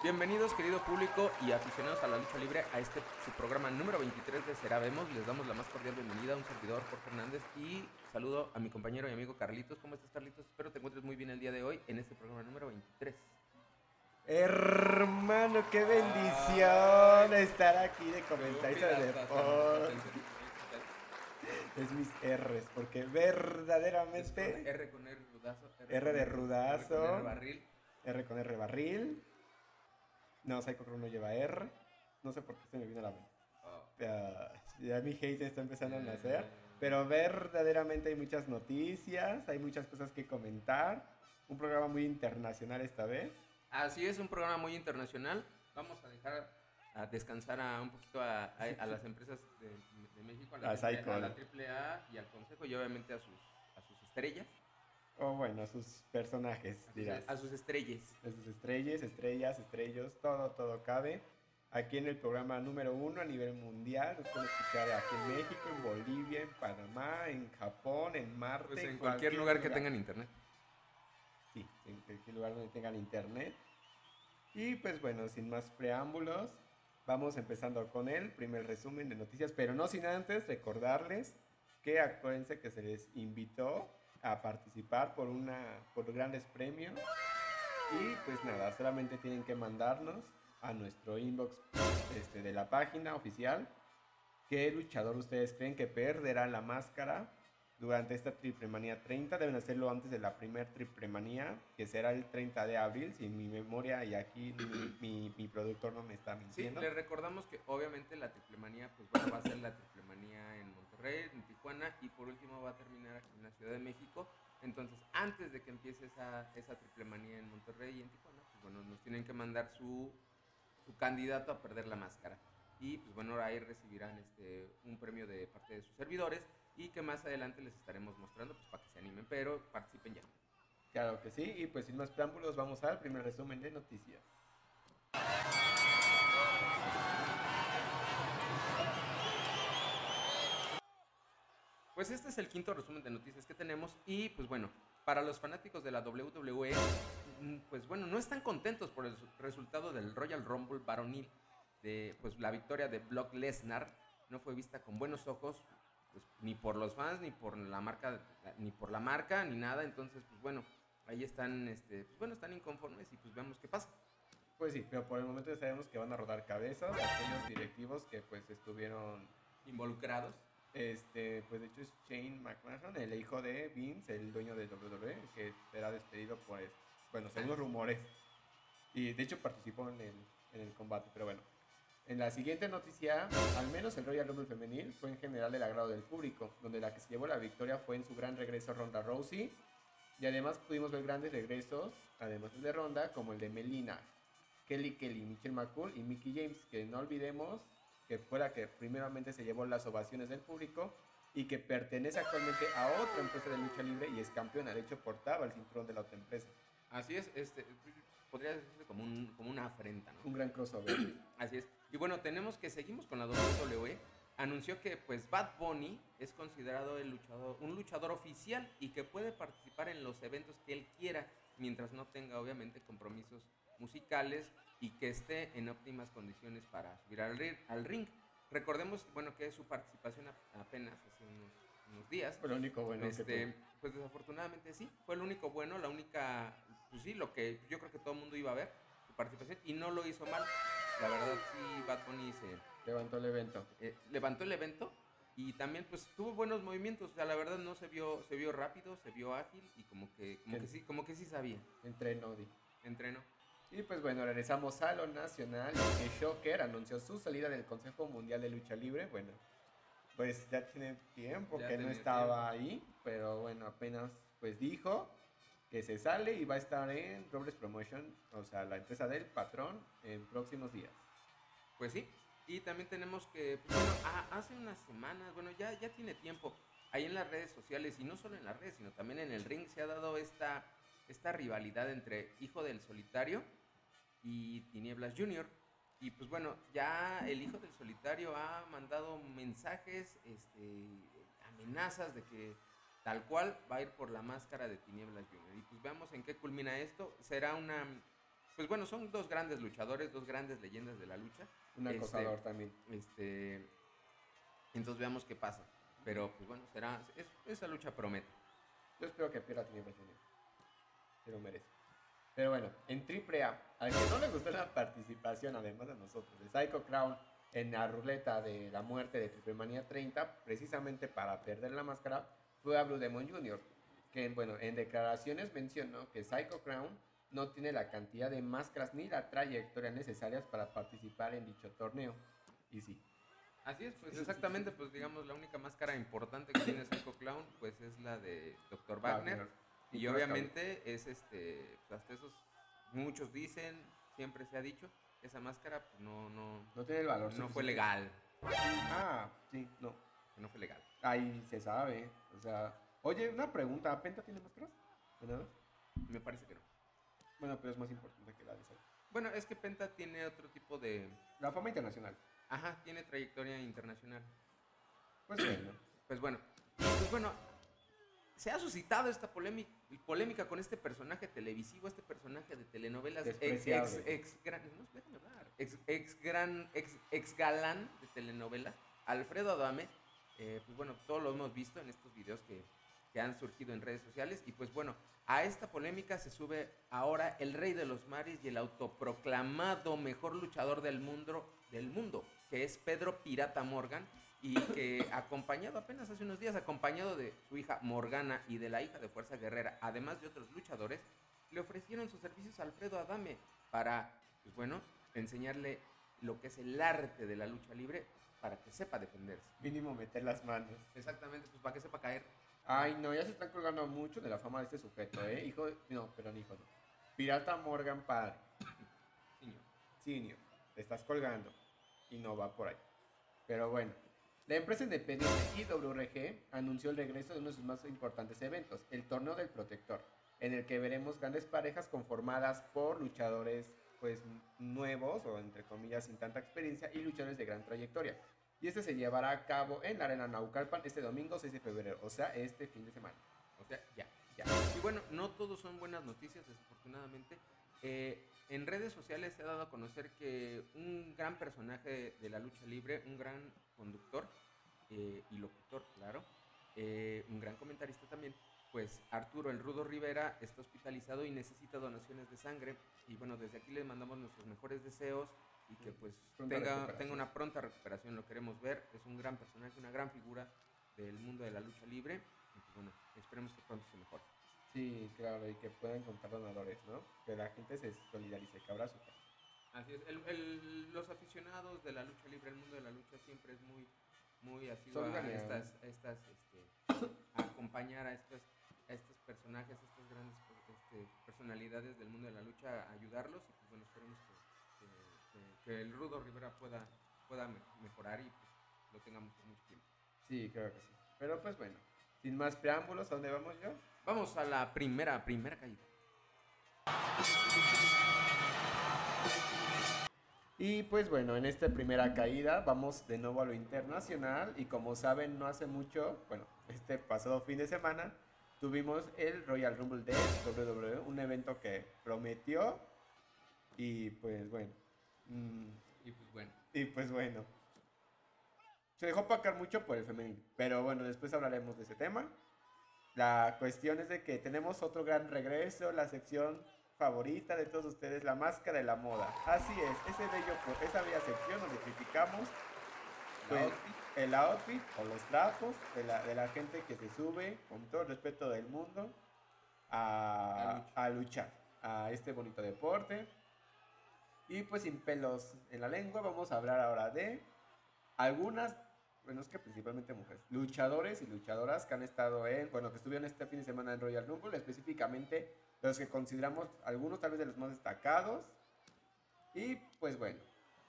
Bienvenidos, querido público y aficionados a la lucha libre, a este su programa número 23 de Serabemos. Les damos la más cordial bienvenida a un servidor, Jorge Hernández, y saludo a mi compañero y amigo Carlitos. ¿Cómo estás, Carlitos? Espero te encuentres muy bien el día de hoy en este programa número 23. Hermano, qué bendición estar aquí de comentarista de deporte. Es mis R's, porque verdaderamente. R con R rudazo. R de rudazo. R con R barril. R con R barril. No, Psycho Crow no lleva R. No sé por qué se me vino a la mente. Oh. Ya, mi hate está empezando a nacer. Pero verdaderamente hay muchas noticias, hay muchas cosas que comentar. Un programa muy internacional esta vez. Así es, un programa muy internacional. Vamos a dejar a descansar a un poquito a, a- a las empresas de, de México, a la, A triple- Psycho. a la AAA y al Consejo y obviamente a sus, a sus estrellas. O bueno, sus personajes, A sus, dirás. a sus estrellas. De sus estrellas, estrellas, estrellos, todo, todo cabe. Aquí en el programa número uno a nivel mundial. Nos pueden escuchar aquí en México, en Bolivia, en Panamá, en Japón, en Marte. Pues en cualquier lugar que tengan internet. Sí, en cualquier lugar donde tengan internet. Y pues bueno, sin más preámbulos, vamos empezando con el primer resumen de noticias, pero no sin antes recordarles que acuérdense que se les invitó a participar por una por grandes premios y pues nada, solamente tienen que mandarnos a nuestro inbox este, de la página oficial qué luchador ustedes creen que perderá la máscara durante esta Triple Manía 30. Deben hacerlo antes de la primer Triple Manía, que será el 30 de abril, si mi memoria y aquí mi, mi- mi productor no me está Sí, mintiendo. les recordamos que obviamente la triplemanía pues bueno, va a ser la triplemanía en Monterrey, en Tijuana y por último va a terminar aquí en la Ciudad de México. Entonces, antes de que empiece esa, esa triplemanía en Monterrey y en Tijuana, pues bueno, nos tienen que mandar su, su candidato a perder la máscara. Y pues bueno, ahí recibirán este, un premio de parte de sus servidores y que más adelante les estaremos mostrando pues para que se animen, pero participen ya. Claro que sí, y pues sin más preámbulos vamos al primer resumen de noticias. Pues este es el quinto resumen de noticias que tenemos y pues bueno, para los fanáticos de la WWE, mm, pues bueno, no están contentos por el su- resultado del Royal Rumble varonil, de pues la victoria de Brock Lesnar no fue vista con buenos ojos, pues ni por los fans, ni por la marca, ni por la marca, ni nada, entonces pues bueno, ahí están, este, pues bueno, están inconformes y pues veamos qué pasa. Pues sí, pero por el momento ya sabemos que van a rodar cabezas aquellos directivos que pues estuvieron, Involucrados. Este, pues de hecho es Shane McMahon, el hijo de Vince, el dueño de WWE, que será despedido por, es- bueno, según los rumores. Y de hecho participó en el, en el combate, pero bueno. En la siguiente noticia, al menos el Royal Rumble femenil fue en general del agrado del público, donde la que se llevó la victoria fue en su gran regreso Ronda Rousey. Y además pudimos ver grandes regresos, además de Ronda, como el de Melina, Kelly Kelly, Michelle McCool y Mickey James, que no olvidemos que fue la que primeramente se llevó las ovaciones del público y que pertenece actualmente a otra empresa de lucha libre y es campeona. De hecho, portaba el cinturón de la otra empresa. Así es, este, podría decirse como, un, como una afrenta, ¿no? Un gran crossover. Así es. Y bueno, tenemos que seguimos con la WWE. Anunció que pues Bad Bunny es considerado el luchador, un luchador oficial y que puede participar en los eventos que él quiera mientras no tenga obviamente compromisos musicales y que esté en óptimas condiciones para subir al, ri- al ring. Recordemos, bueno, que su participación apenas hace unos, unos días Fue lo único bueno que este, tuvo. pues desafortunadamente sí, fue el único bueno, la única, pues sí, lo que yo creo que todo el mundo iba a ver, su participación, y no lo hizo mal. La verdad sí, Bad Bunny se levantó el evento. eh, levantó el evento y también pues tuvo buenos movimientos, o sea, la verdad no se vio, se vio rápido, se vio ágil y como que, como que sí, como que sí sabía, Entre Nodi. entrenó. Y pues bueno, regresamos a lo nacional. Que Shocker anunció su salida del Consejo Mundial de Lucha Libre. Bueno, pues ya tiene tiempo Ya que no estaba ahí, pero bueno, apenas pues dijo que se sale y va a estar en Robles Promotion, o sea, la empresa del patrón, en próximos días. Pues sí, y también tenemos que, pues, bueno, a- hace unas semanas, bueno, ya, ya tiene tiempo, ahí en las redes sociales, y no solo en las redes, sino también en el ring, se ha dado esta, esta rivalidad entre Hijo del Solitario y Tinieblas Junior. Y pues bueno, ya el Hijo del Solitario ha mandado mensajes, este, amenazas de que tal cual va a ir por la máscara de Tinieblas Junior. Y pues veamos en qué culmina esto. Será una pues bueno, son dos grandes luchadores, dos grandes leyendas de la lucha. Un Este, acosador también. Este, entonces veamos qué pasa. Pero pues bueno, será, es- esa lucha promete. Yo espero que pierda Tony Brazilian. Se lo merece. Pero bueno, en AAA, al que no le gustó la participación, además de nosotros, de Psycho Crown en la ruleta de la muerte de Triple Manía 30, precisamente para perder la máscara, fue a Blue Demon Jr., que bueno, en declaraciones mencionó que Psycho Crown no tiene la cantidad de máscaras ni la trayectoria necesarias para participar en dicho torneo. Y sí, Así es, pues exactamente, pues digamos, la única máscara importante que tiene Psycho Clown, pues es la de Dr. Wagner. Y obviamente es este, pues, hasta esos, muchos dicen, siempre se ha dicho, esa máscara pues, no, no, No tiene el valor. no fue legal. Ah, sí, no. No fue legal. Ahí se sabe. O sea, oye, una pregunta. ¿Penta tiene máscaras? Me parece que no. Bueno, pero es más importante que la de Psycho. Bueno, es que Penta tiene otro tipo de... La fama internacional. Ajá, tiene trayectoria internacional. Pues bueno. Pues bueno, pues bueno, se ha suscitado esta polémica, polémica con este personaje televisivo, este personaje de telenovelas ex, ex, ex gran, no, déjame hablar, ex, ex gran, ex, ex galán de telenovelas, Alfredo Adame. Eh, pues bueno, todos lo hemos visto en estos videos que, que han surgido en redes sociales. Y pues bueno, a esta polémica se sube ahora el rey de los mares y el autoproclamado mejor luchador del mundo, del mundo, que es Pedro Pirata Morgan, y que acompañado apenas hace unos días, acompañado de su hija Morgana y de la hija de Fuerza Guerrera, además de otros luchadores, le ofrecieron sus servicios a Alfredo Adame para, pues bueno, enseñarle lo que es el arte de la lucha libre para que sepa defenderse. Mínimo meter las manos. Exactamente, pues para que sepa caer. Ay, no, ya se están colgando mucho de la fama de este sujeto, ¿eh? Hijo de... No, perdón, hijo no. Pirata Morgan padre. Niño. Senior. Te estás colgando. Y no va por ahí. Pero bueno. La empresa independiente IWRG anunció el regreso de uno de sus más importantes eventos, el Torneo del Protector, en el que veremos grandes parejas conformadas por luchadores pues nuevos o entre comillas sin tanta experiencia y luchadores de gran trayectoria. Y este se llevará a cabo en la Arena Naucalpan este domingo 6 de febrero, o sea, este fin de semana. O sea, ya, ya. Y bueno, no todos son buenas noticias, desafortunadamente. Eh, en redes sociales se ha dado a conocer que un gran personaje de la lucha libre, un gran conductor eh, y locutor, claro, eh, un gran comentarista también, pues Arturo el Rudo Rivera está hospitalizado y necesita donaciones de sangre. Y bueno, desde aquí le mandamos nuestros mejores deseos y que pues tenga, tenga una pronta recuperación, lo queremos ver. Es un gran personaje, una gran figura del mundo de la lucha libre. Y pues bueno, esperemos que pronto se mejore. Sí, claro, y que puedan contar donadores, ¿no? Que la gente se solidarice, que abra su casa. Así es, el- el- los aficionados de la lucha libre, el mundo de la lucha siempre es muy, muy así a estas, estas, este, a acompañar a estas, a estos personajes, a estas grandes este, personalidades del mundo de la lucha, ayudarlos y pues bueno, esperemos que, que- el Rudo Rivera pueda, pueda me- mejorar y pues lo tengamos por mucho tiempo. Sí, creo que sí. Pero pues bueno, sin más preámbulos, ¿a dónde vamos yo? Vamos a la primera, primera caída. Y pues bueno, en esta primera caída vamos de nuevo a lo internacional y como saben no hace mucho, bueno, este pasado fin de semana tuvimos el Royal Rumble de WWE, un evento que prometió y pues bueno, mm, Y pues bueno, y pues bueno, se dejó opacar mucho por el femenino, pero bueno, después hablaremos de ese tema. La cuestión es de que tenemos otro gran regreso, la sección favorita de todos ustedes, la máscara de la moda. Así es, ese bello, esa bella sección donde criticamos pues, outfit, el outfit o los trapos de la, de la gente que se sube, con todo el respeto del mundo, a, a luchar a este bonito deporte. Y pues sin pelos en la lengua, vamos a hablar ahora de algunas, bueno, es que principalmente mujeres, luchadores y luchadoras que han estado en, bueno, que estuvieron este fin de semana en Royal Rumble, específicamente los que consideramos algunos tal vez de los más destacados. Y pues bueno,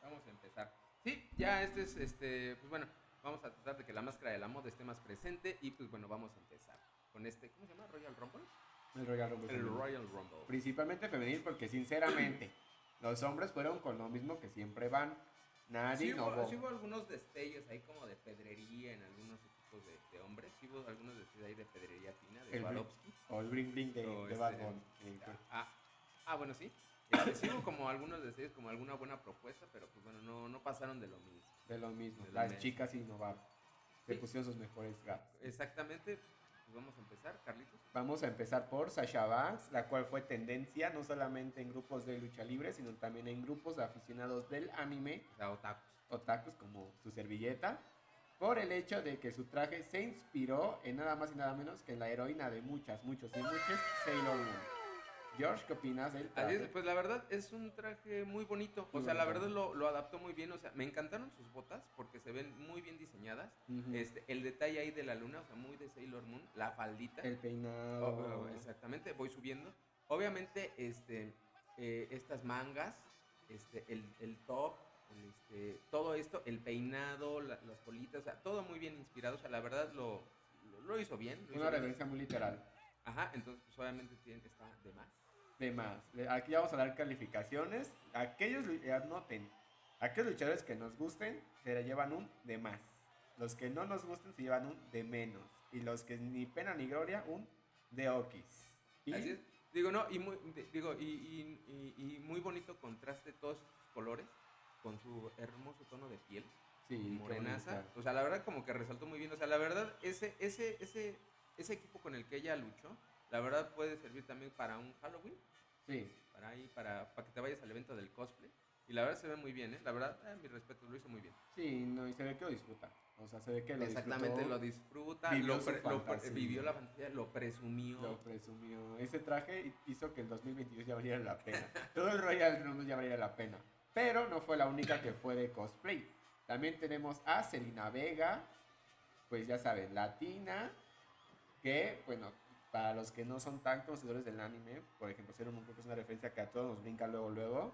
Vamos a empezar. Sí, ya este es, este, pues bueno, vamos a tratar de que la máscara de la moda esté más presente y pues bueno, vamos a empezar con este, ¿cómo se llama? Royal Rumble. el Royal Rumble. El. Royal Rumble. Principalmente femenil porque sinceramente los hombres fueron con lo mismo que siempre van. Nadie Sí hubo, sí hubo algunos destellos ahí como de pedrería en algunos equipos de, de hombres. Sí hubo algunos destellos ahí de pedrería fina, de Swarovski. O el bring bring de, de este, Bunny. Eh, Ah, ah, bueno, sí. Este, sí hubo como algunos deseos, como alguna buena propuesta, pero pues bueno, no, no pasaron de lo mismo. De lo mismo. De lo Las mismo. chicas innovaron. Se Sí. pusieron sus mejores gatos. Exactamente, pues vamos a empezar, Carlitos. Vamos a empezar por Sasha Banks, la cual fue tendencia no solamente en grupos de lucha libre, sino también en grupos de aficionados del anime, O sea, otakus. otakus como su servilleta, por el hecho de que su traje se inspiró en nada más y nada menos que en la heroína de muchas, muchos y muchas, Sailor Moon. George, ¿qué opinas del Así traje? es, pues la verdad es un traje muy bonito. O Muy sea, la verdad lo, lo adaptó muy bien. O sea, me encantaron sus botas porque se ven muy bien diseñadas. Este, el detalle ahí de la luna, o sea, muy de Sailor Moon, la faldita. el Oh, peinado. oh, exactamente, voy subiendo. Obviamente, este, eh, estas mangas, este, el, el top, el, este, todo esto, el peinado, la- las colitas, o sea, todo muy bien inspirado. O sea, la verdad lo, lo, lo hizo bien. lo hizo Una bien. referencia muy literal. Ajá, entonces, pues obviamente tiene, está de más. De más. Le- Aquí vamos a dar calificaciones. Aquellos, eh, anoten, aquellos luchadores que nos gusten se le llevan un de más. Los que no nos gusten se llevan un de menos. Y los que ni pena ni gloria, un de okis. Y Así es. Digo, no, y muy, digo, y, y- y- y muy bonito contraste todos estos colores con su hermoso tono de piel, sí, morenaza. O sea, la verdad como que resaltó muy bien. O sea, la verdad, ese, ese, ese, ese equipo con el que ella luchó, la verdad puede servir también para un Halloween, Sí, para ahí, para, para que te vayas al evento del cosplay. Y la verdad se ve muy bien, ¿eh? La verdad, eh, mi respeto, lo hizo muy bien. sí, no, y se ve que lo disfruta. O sea, se ve que lo Exactamente, disfrutó, lo disfruta, vivió lo pre- lo pre- vivió la fantasía, lo presumió. Lo presumió. Ese traje hizo que el 2022 ya valiera la pena. Todo el Royal Rumble ya valiera la pena. Pero no fue la única que fue de cosplay. También tenemos a Selena Vega, pues ya saben, latina, que, bueno, para los que no son tan conocedores del anime, por ejemplo, Sailor Moon creo que es una referencia que a todos nos brinca luego, luego,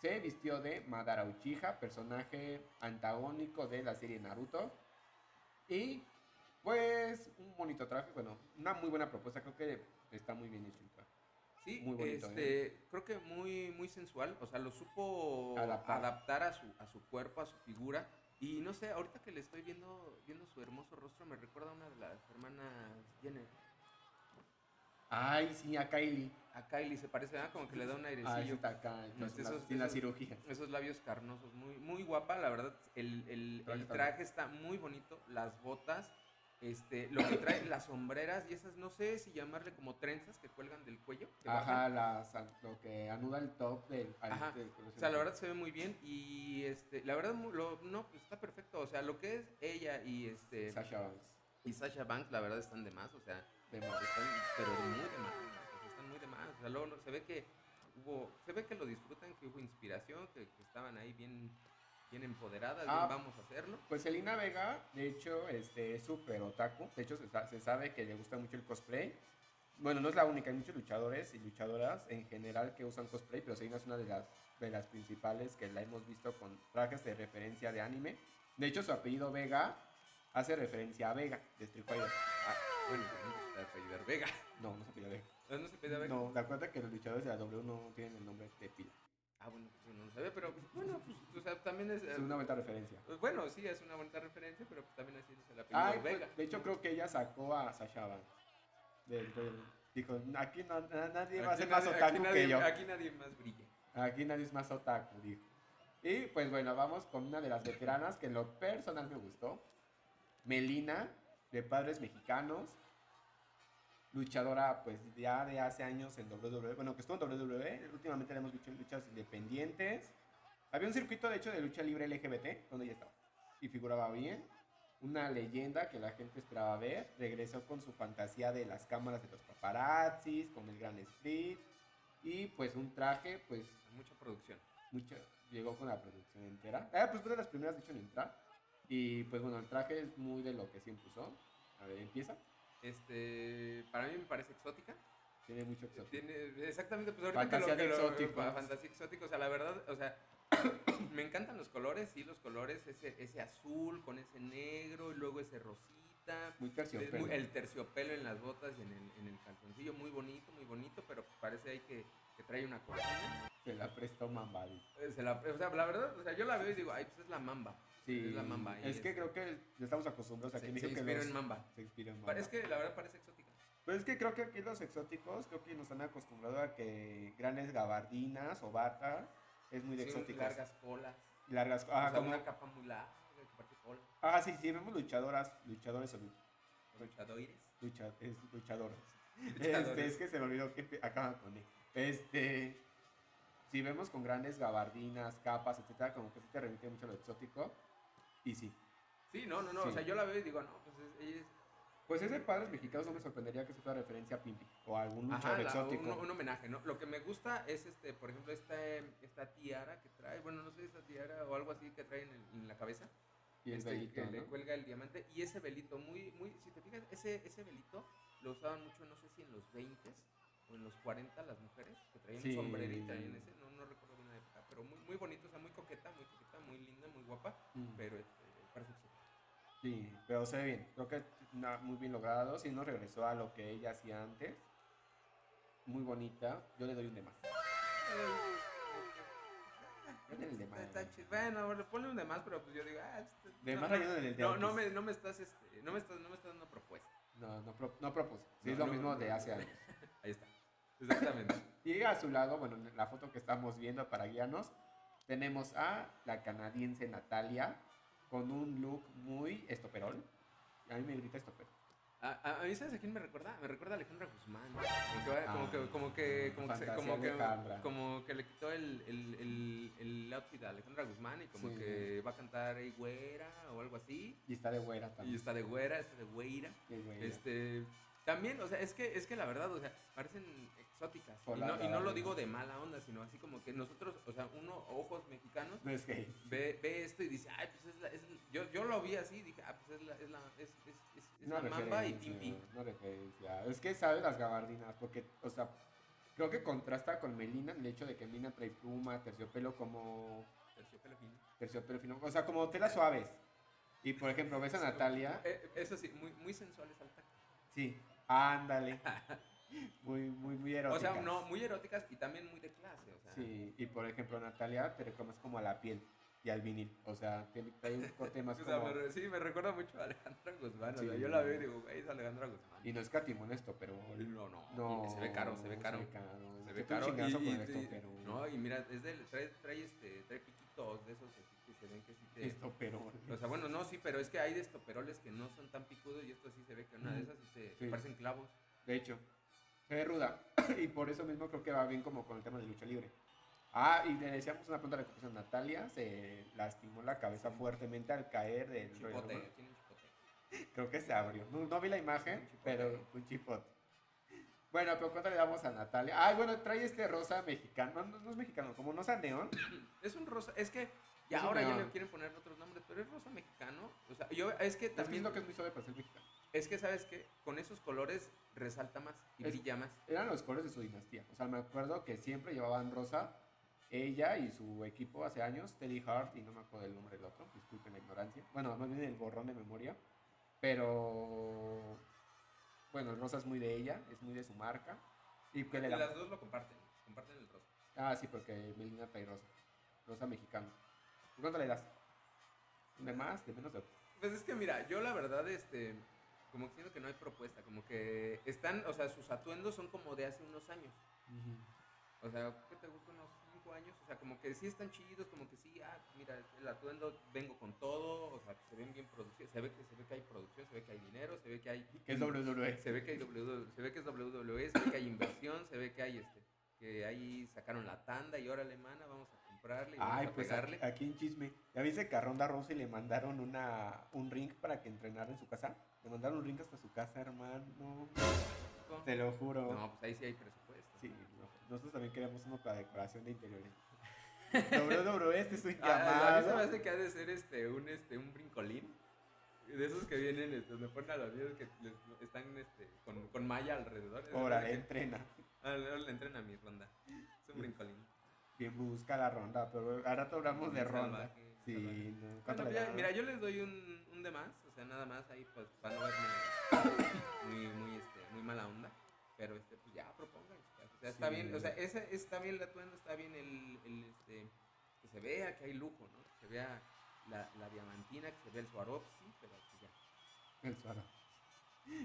se vistió de Madara Uchiha, personaje antagónico de la serie Naruto. Y pues un bonito traje, bueno, una muy buena propuesta, creo que está muy bien hecho. Sí, Muy bonito, este, creo que muy, muy sensual, o sea, lo supo Adaptar. adaptar, a, su, a su cuerpo, a su figura. Y no sé, ahorita que le estoy viendo, viendo su hermoso rostro, me recuerda a una de las hermanas Jenner. Ay, sí, a Kylie. A Kylie se parece, ¿verdad? Como que le da un Ay, airecillo. está acá, la- esos- la cirugía. Esos labios carnosos, muy, muy guapa, la verdad. El, el- Traje el está traje está muy bonito, las botas, este, lo que trae, las sombreras y esas, no sé si llamarle como trenzas que cuelgan del cuello. Ajá, las, lo que anuda el top del... Ajá. O sea, la verdad se ve muy bien y este, la verdad lo, no, pues está perfecto. O sea, lo que es ella y este Sasha Banks. y Sasha Banks, la verdad están de más. O sea, De más. están, pero muy de más. están muy de más. O sea, luego se ve que hubo, se ve que lo disfrutan, que hubo inspiración, que, que estaban ahí bien, bien empoderadas, Ah. bien vamos a hacerlo. Pues Selena Vega, de hecho, este, es súper otaku. De hecho, se, sa- se sabe que le gusta mucho el cosplay. Bueno, no es la única, hay muchos luchadores y luchadoras en general que usan cosplay, pero Selena es una de las, de las principales que la hemos visto con trajes de referencia de anime. De hecho, su apellido Vega hace referencia a Vega, de Street Fighter. Ah, bueno, apellidar Vega. No, no se apellida Vega. No, no Vega. Cuenta que los luchadores de la W no tienen el nombre de pila. Ah, bueno, pues no lo sabía, pero bueno, pues, o sea, también es. Es una buena referencia. pues, bueno, sí, es una bonita referencia, pero pues, también así es el apellido pues, Vega. de hecho, creo que ella sacó a Sasha Banks. Del- del- dijo, aquí no, na- nadie va a ser más otaku que yo. Aquí nadie más brilla. Aquí nadie es más otaku, dijo. Y pues bueno, vamos con una de las veteranas que en lo personal me gustó. Melina, de padres mexicanos. Luchadora pues ya de hace años en WWE. Bueno, que estuvo en WWE. Últimamente la hemos visto en luchas independientes. Había un circuito de hecho de lucha libre LGBT donde ella estaba. Y figuraba bien. Una leyenda que la gente esperaba ver. Regresó con su fantasía de las cámaras de los paparazzis, con el gran split. Y pues un traje pues Mucha producción. mucha, llegó con la producción entera. Ah, pues fue de las primeras, de hecho, en entrar. Y pues bueno, el traje es muy de lo que siempre usó. A ver, empieza. Este, para mí me parece exótica. Tiene mucho exótico. Tiene, exactamente, pues ahorita Fantasía que lo, que lo- fantasía exótica, o sea, la verdad, o sea, me encantan los colores, sí, los colores, ese, ese azul con ese negro y luego ese rosita. Muy terciopelo. muy- el terciopelo en las botas y en el, en el calzoncillo, muy bonito, muy bonito, pero pues parece ahí que, que trae una cortina. Se la prestó se la- o sea, la verdad, o sea, yo la veo y digo, ay, pues es la mamba. Sí, Es la Mamba es que creo que ya estamos acostumbrados a Se, que se dijo que los- en mamba. Se inspiró en Mamba. Parece que la verdad parece exótica. Pues es que creo que aquí los exóticos, creo que nos han acostumbrado a que grandes gabardinas o batas es muy de Sí, exóticos. largas colas. Largas, o ah, sea, como, una capa muy larga, cola. ah, sí, sí, vemos luchadoras, luchadores o lu- Luchadores. lucha, es luchadoras. Luchadores. Este, es que se me olvidó que acaban con E. Este, si vemos con grandes gabardinas, capas, etcétera, como que sí te remite mucho a lo exótico. Y sí. Sí, no, no, no. Sí. O sea, yo la veo y digo, no, pues es, ella es Pues ese padres mexicanos no me sorprendería que se fuera referencia a Pimpi o a algún luchador exótico. un, un homenaje, ¿no? Lo que me gusta es, este, por ejemplo, esta, esta tiara que trae, bueno, no sé, esta tiara o algo así que trae en, el- en la cabeza. y el este, velito, que le ¿no? cuelga el diamante. Y ese velito, muy, muy, si te fijas, ese, ese velito lo usaban mucho, no sé si en los 20 o en los 40 las mujeres, que traían Sí. un y traían ese, no, no recuerdo bien la época, pero muy, muy bonito, o sea, muy coqueta, muy coqueta, muy linda, muy guapa, Mm. pero este, parece. Sí, pero se ve bien. Creo que na- muy bien logrado. Si no regresó a lo que ella hacía antes. Muy bonita. Yo le doy un de más. Yo le doy el de más. Está chido. Bueno, bueno, ponle un de más, pero pues yo digo, ah, este- De no, más no, relleno del de no, me, no me estás, este, no me estás, no me estás dando propuesta. No, no, pro- no propuse. Sí, No, es lo no, mismo de hace años. Ahí está. Exactamente. Y a su lado, bueno, en la foto que estamos viendo para guiarnos, tenemos a la canadiense Natalia con un look muy estoperol. A mí me grita estoperol. A, a, mí, ¿sabes a quién me recuerda? Me recuerda a Alejandra Guzmán. Como que, como que, como que, como que, como que, como que le quitó el, el, el, el outfit a Alejandra Guzmán y como Sí. que va a cantar Ey Güera o algo así. Y está de güera Y también. está de güera, está de güeira. Qué güera. Este, también, o sea, es que, es que la verdad, o sea, parecen exóticas. Y no, y no lo digo de mala onda, sino así como que nosotros, o sea, uno, ojos mexicanos, No es gay. ve, ve esto y dice, ay, pues es la, es yo, yo lo vi así, dije, ah, pues es la, es la, es, es, es, es No la mamba y Pimpi. No referencia. Es que sabe las gabardinas, porque, o sea, creo que contrasta con Melina el hecho de que Melina trae pluma, terciopelo como Terciopelo fino. terciopelo fino, o sea, como telas suaves. Y por ejemplo, ves a Natalia, Eh, eso sí, muy, muy sensuales al tacto. sí, ándale. Muy, muy, muy O erótica. sea, no, muy eróticas y también muy de clase, o sea. Sí, y por ejemplo, Natalia te reconoce como a la piel y al vinil. O sea, tiene, trae un corte más O sea, como. me sí, me recuerda mucho a Alejandra Guzmán. O sea, Sí. yo la veo y digo, güey, es Alejandra Guzmán. Y no es catimón esto, pero. No, no, No, y se ve caro, se ve caro. Se ve caro. Se ve caro. chingazo y- con y- esto, y- pero. No, y mira, es del, trae, trae, este, trae piquitos de esos así que se ven que sí te... Esto, pero. O sea, bueno, no, sí, pero es que hay de estoperoles que no son tan picudos y esto sí se ve que una de esas sí te Sí. parecen clavos. De hecho, se ve ruda. y por eso mismo creo que va bien como con el tema de lucha libre. Ah, y le decíamos una pregunta de recuperación. Natalia se lastimó la cabeza fuertemente al caer del Chipote, tiene un chipote. Creo que se abrió. No, no vi la imagen, Un pero un chipote. Bueno, pero ¿cuánto le damos a Natalia? Ay, bueno, trae este rosa mexicano. No, no es mexicano, como no es neón. Es un rosa, es que Es un ahora ya le quieren poner otros nombres, pero es rosa mexicano. O sea, yo, es que Es que también, siento que es muy suave para ser mexicano. es que sabes que con esos colores resalta más y Es- brilla más. Eran los colores de su dinastía. O sea, me acuerdo que siempre llevaban rosa. Ella y su equipo hace años, Teddy Hart, y no me acuerdo el nombre del otro, disculpen la ignorancia. Bueno, más bien el borrón de memoria. Pero. Bueno, el rosa es muy de ella, es muy de su marca. ¿Y qué le Y damos? las dos lo comparten, comparten el rosa. Ah, sí, porque Melina trae rosa. Rosa mexicano. ¿Y ¿Cuánto le das? ¿De más? ¿De menos? De... Pues es que mira, yo la verdad, este, como que siento que no hay propuesta, como que están, o sea, sus atuendos son como de hace unos años. O sea, ¿qué te gusta? Unos cinco años. O sea, como que sí están chidos, como que sí, ah, mira, el atuendo vengo con todo, o sea, se ven bien producidos, se ve que se ve que hay producción, se ve que hay dinero, se ve que hay Que es WWE. se ve que hay WWE, se ve que es WWE, se ve que hay inversión, se ve que hay este que ahí sacaron la tanda y órale, mana, vamos a comprarle y Ay, a pues pegarle. aquí, aquí en chisme. ¿Ya viste que a Ronda Rousey le mandaron una, un ring para que entrenara en su casa? Le mandaron un ring hasta su casa, hermano. Te lo juro. No, pues ahí sí hay presupuesto. Sí, no, nosotros también queremos uno para decoración de interiores. WWE, este es un Ah, a mí se me llamado. hace que ha de ser este un este un brincolín. De esos que vienen, este, donde ponen a los niños que les- están este, con, con malla alrededor. Órale, parece que- entrena. Ah, le le entren a mi ronda. Es un brincolín. Bien busca la ronda, pero ahora hablamos de ronda. salvaje. Sí, mira, yo les doy un, un de más, o sea, nada más ahí pues para no verme muy, muy, este, muy mala onda. Pero este, pues ya propongan. O sea, está Sí. bien, o sea, ese, está bien el atuendo, está bien el, el, este, que se vea que hay lujo, ¿no? Que se vea la, la diamantina, que se vea el Swarovski, pero pues ya. El suaro.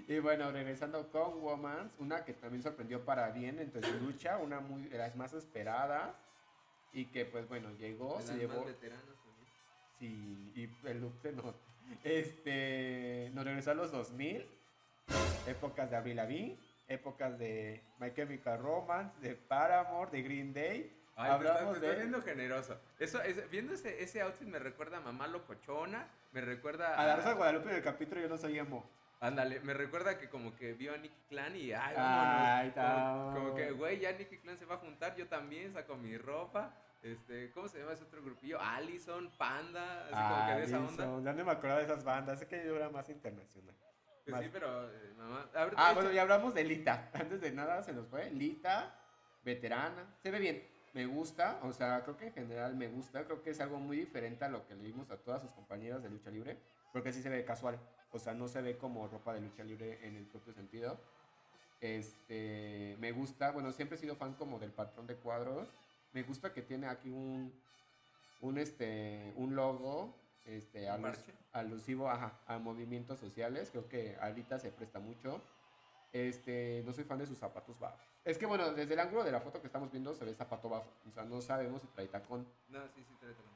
Y bueno, regresando con Womans, una que también sorprendió para bien entre su lucha, una muy, de las más esperadas. Y que pues bueno, llegó, se llevó. también. Sí, y el look nota. Este, nos regresó a los 2000, épocas de Avril Lavigne, épocas de My Chemical Romance, de Paramore, de Green Day. Ay, Hablamos te de generoso. Eso, es- viendo ese, ese outfit me recuerda a Mamá Locochona, me recuerda a la Rosa Guadalupe en el capítulo Yo no soy emo. Ándale, me recuerda que como que vio a Nicky Clan y ay, Ay, vámonos. como, como que, güey, ya Nicky Clan se va a juntar, yo también saco mi ropa. Este, ¿cómo se llama ese otro grupillo? Allison, Panda, así como que de esa onda. Ya no me acordaba de esas bandas, es que yo era más internacional. Pues más. sí, pero eh, mamá. a ver, Ah, echa- bueno, ya hablamos de Lita. Antes de nada se nos fue. Lita, veterana. Se ve bien. Me gusta. O sea, creo que en general me gusta. Creo que es algo muy diferente a lo que le dimos a todas sus compañeras de lucha libre. Porque sí se ve casual. O sea, no se ve como ropa de lucha libre en el propio sentido. Este, me gusta. Bueno, siempre he sido fan como del patrón de cuadros. Me gusta que tiene aquí un, un, este, un logo este, alusivo ajá, a movimientos sociales. Creo que Alita se presta mucho. Este, no soy fan de sus zapatos bajos. Es que bueno, desde el ángulo de la foto que estamos viendo se ve zapato bajo. O sea, no sabemos si trae tacón. No, sí, sí, trae tacón.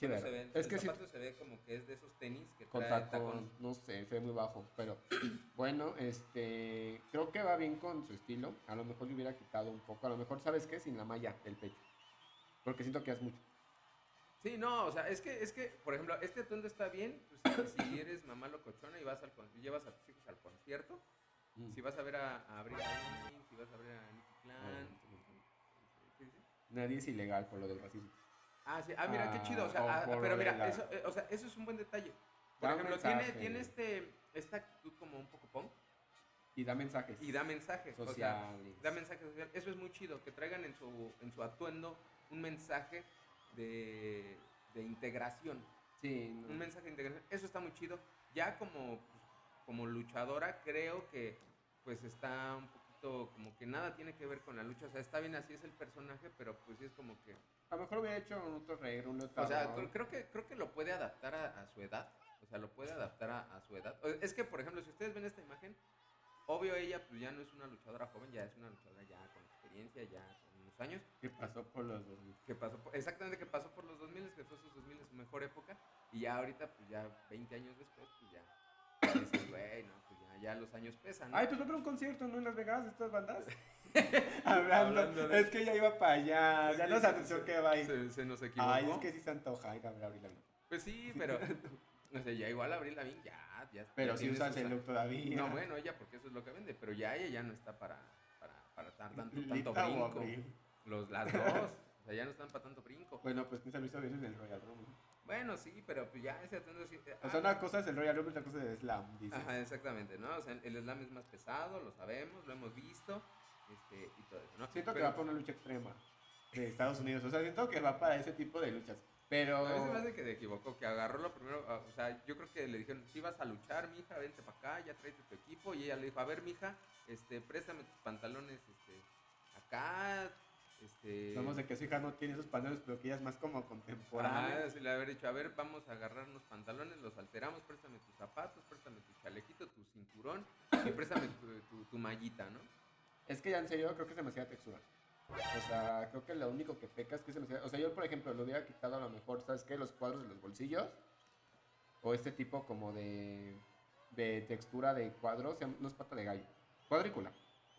Sí, se ve, es el que sí, zapato se ve como que es de esos tenis que con trae tacón. no sé, se ve muy bajo. Pero bueno, este, creo que va bien con su estilo. A lo mejor le hubiera quitado un poco. A lo mejor, ¿sabes qué? Sin la malla del pecho. Porque siento que es mucho. Sí, no, o sea, es que, es que, por ejemplo, este atuendo está bien, pues, si, eres mamá locochona y vas al llevas a tus hijos al concierto, Mm. si vas a ver a, a Lavigne, si vas a ver a Nicky Clan. Nadie es ilegal por lo del racismo. Ah, sí, ah, mira, qué Ah, chido, o sea, ah, por pero mira, eso, eh, o sea, eso es un buen detalle. Por Da ejemplo, tiene, mensaje. tiene este, esta actitud como un poco punk Y da mensajes. y da mensajes, o sea, sociales. da mensaje social. Eso es muy chido, que traigan en su, en su atuendo un mensaje de, de integración. Sí, no. Un mensaje de integración. Eso está muy chido. Ya como, pues, como luchadora, creo que pues está un como que nada tiene que ver con la lucha. O sea, está bien así es el personaje, pero pues sí es como que. A lo mejor hubiera hecho un otro regro, un otro. O sea, cre- creo que, creo que lo puede adaptar a, a su edad. O sea, lo puede adaptar a, a su edad. O- Es que, por ejemplo, si ustedes ven esta imagen, obvio ella pues ya no es una luchadora joven, ya es una luchadora ya con experiencia, ya con unos años. que pasó por los 2000. que pasó por- exactamente que pasó por los 2000 que fue sus 2000 su mejor época y ya ahorita pues ya 20 años después pues ya güey no pues ya, ya los años pesan ¿no? Ay, pues va a haber un concierto, ¿no? En Las Vegas, de estas bandas. Hablando, Hablando de- es que ya iba para allá, ya nos se- anunció que va a ir. se, se nos equivocó Ay, es que sí se antoja ir a ver a Avril Lavigne. pues sí pero o sea ya igual Abril Lavigne ya ya Pero ya si sus el look todavía. no bueno ella porque eso es lo que vende pero ya ella ya no está para para, para tanto, brinco los las dos o sea ya no están para tanto brinco Bueno, pues quién lo hizo bien en el Royal Rumble. Bueno sí pero pues ya ese atuendo sí O sea, ah, una cosa es el Royal Rumble, otra cosa es el Slam, dice. Ajá, exactamente, ¿no? O sea, el slam es más pesado, lo sabemos, lo hemos visto, este, y todo eso, ¿no? Siento que va para una lucha extrema de Estados Unidos. O sea, siento que va para ese tipo de luchas. Pero. A veces me hace que se equivocó, que agarró lo primero, ah, o sea, yo creo que le dijeron, si vas a luchar, mija, vente para acá, ya tráete tu equipo, y ella le dijo, a ver, mija, este, préstame tus pantalones, este, acá, este... Somos de que su hija no tiene esos paneles, pero que ella es más como contemporánea. Sí, le haber dicho, a ver, vamos a agarrar unos pantalones, los alteramos, préstame tus zapatos, préstame tu chalequito, tu cinturón, y préstame tu, tu- tu mallita, ¿no? Es que ya en serio creo que es demasiada textura. O sea, creo que lo único que peca es que es demasiada... O sea, yo por ejemplo le hubiera quitado a lo mejor, ¿sabes qué? Los cuadros de los bolsillos. O este tipo como de, de textura de cuadros. No es pata de gallo. Cuadrícula.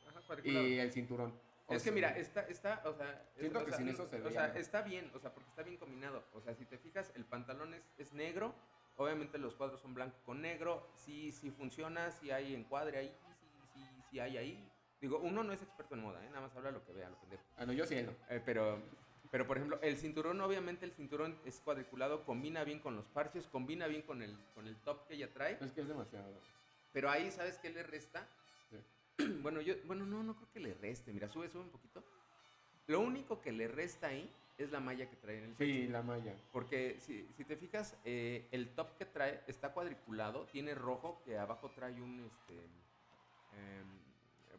Ajá, cuadriculado. Y el cinturón. O Es que mira, está, está, o sea, es- o sea, sin eso se o veía sea, mejor. está bien, o sea, porque está bien combinado. O sea, si te fijas, el pantalón es, es negro, obviamente los cuadros son blanco con negro, sí, sí funciona, sí hay encuadre ahí, sí, sí, sí hay ahí. Digo, uno no es experto en moda, ¿eh? nada más habla lo que vea, lo pendejo. Ah, no, yo sí, no. Eh, pero, pero, por ejemplo, el cinturón, obviamente el cinturón es cuadriculado, combina bien con los parches, combina bien con el, con el top que ella trae. Es que es demasiado. Pero ahí, ¿sabes qué le resta? Sí. bueno, yo, bueno, no, no creo que le reste. Mira, sube, sube un poquito. Lo único que le resta ahí es la malla que trae en el Sí, pecho. la malla. Porque si, si te fijas, eh, el top que trae está cuadriculado, tiene rojo, que abajo trae un, este, em,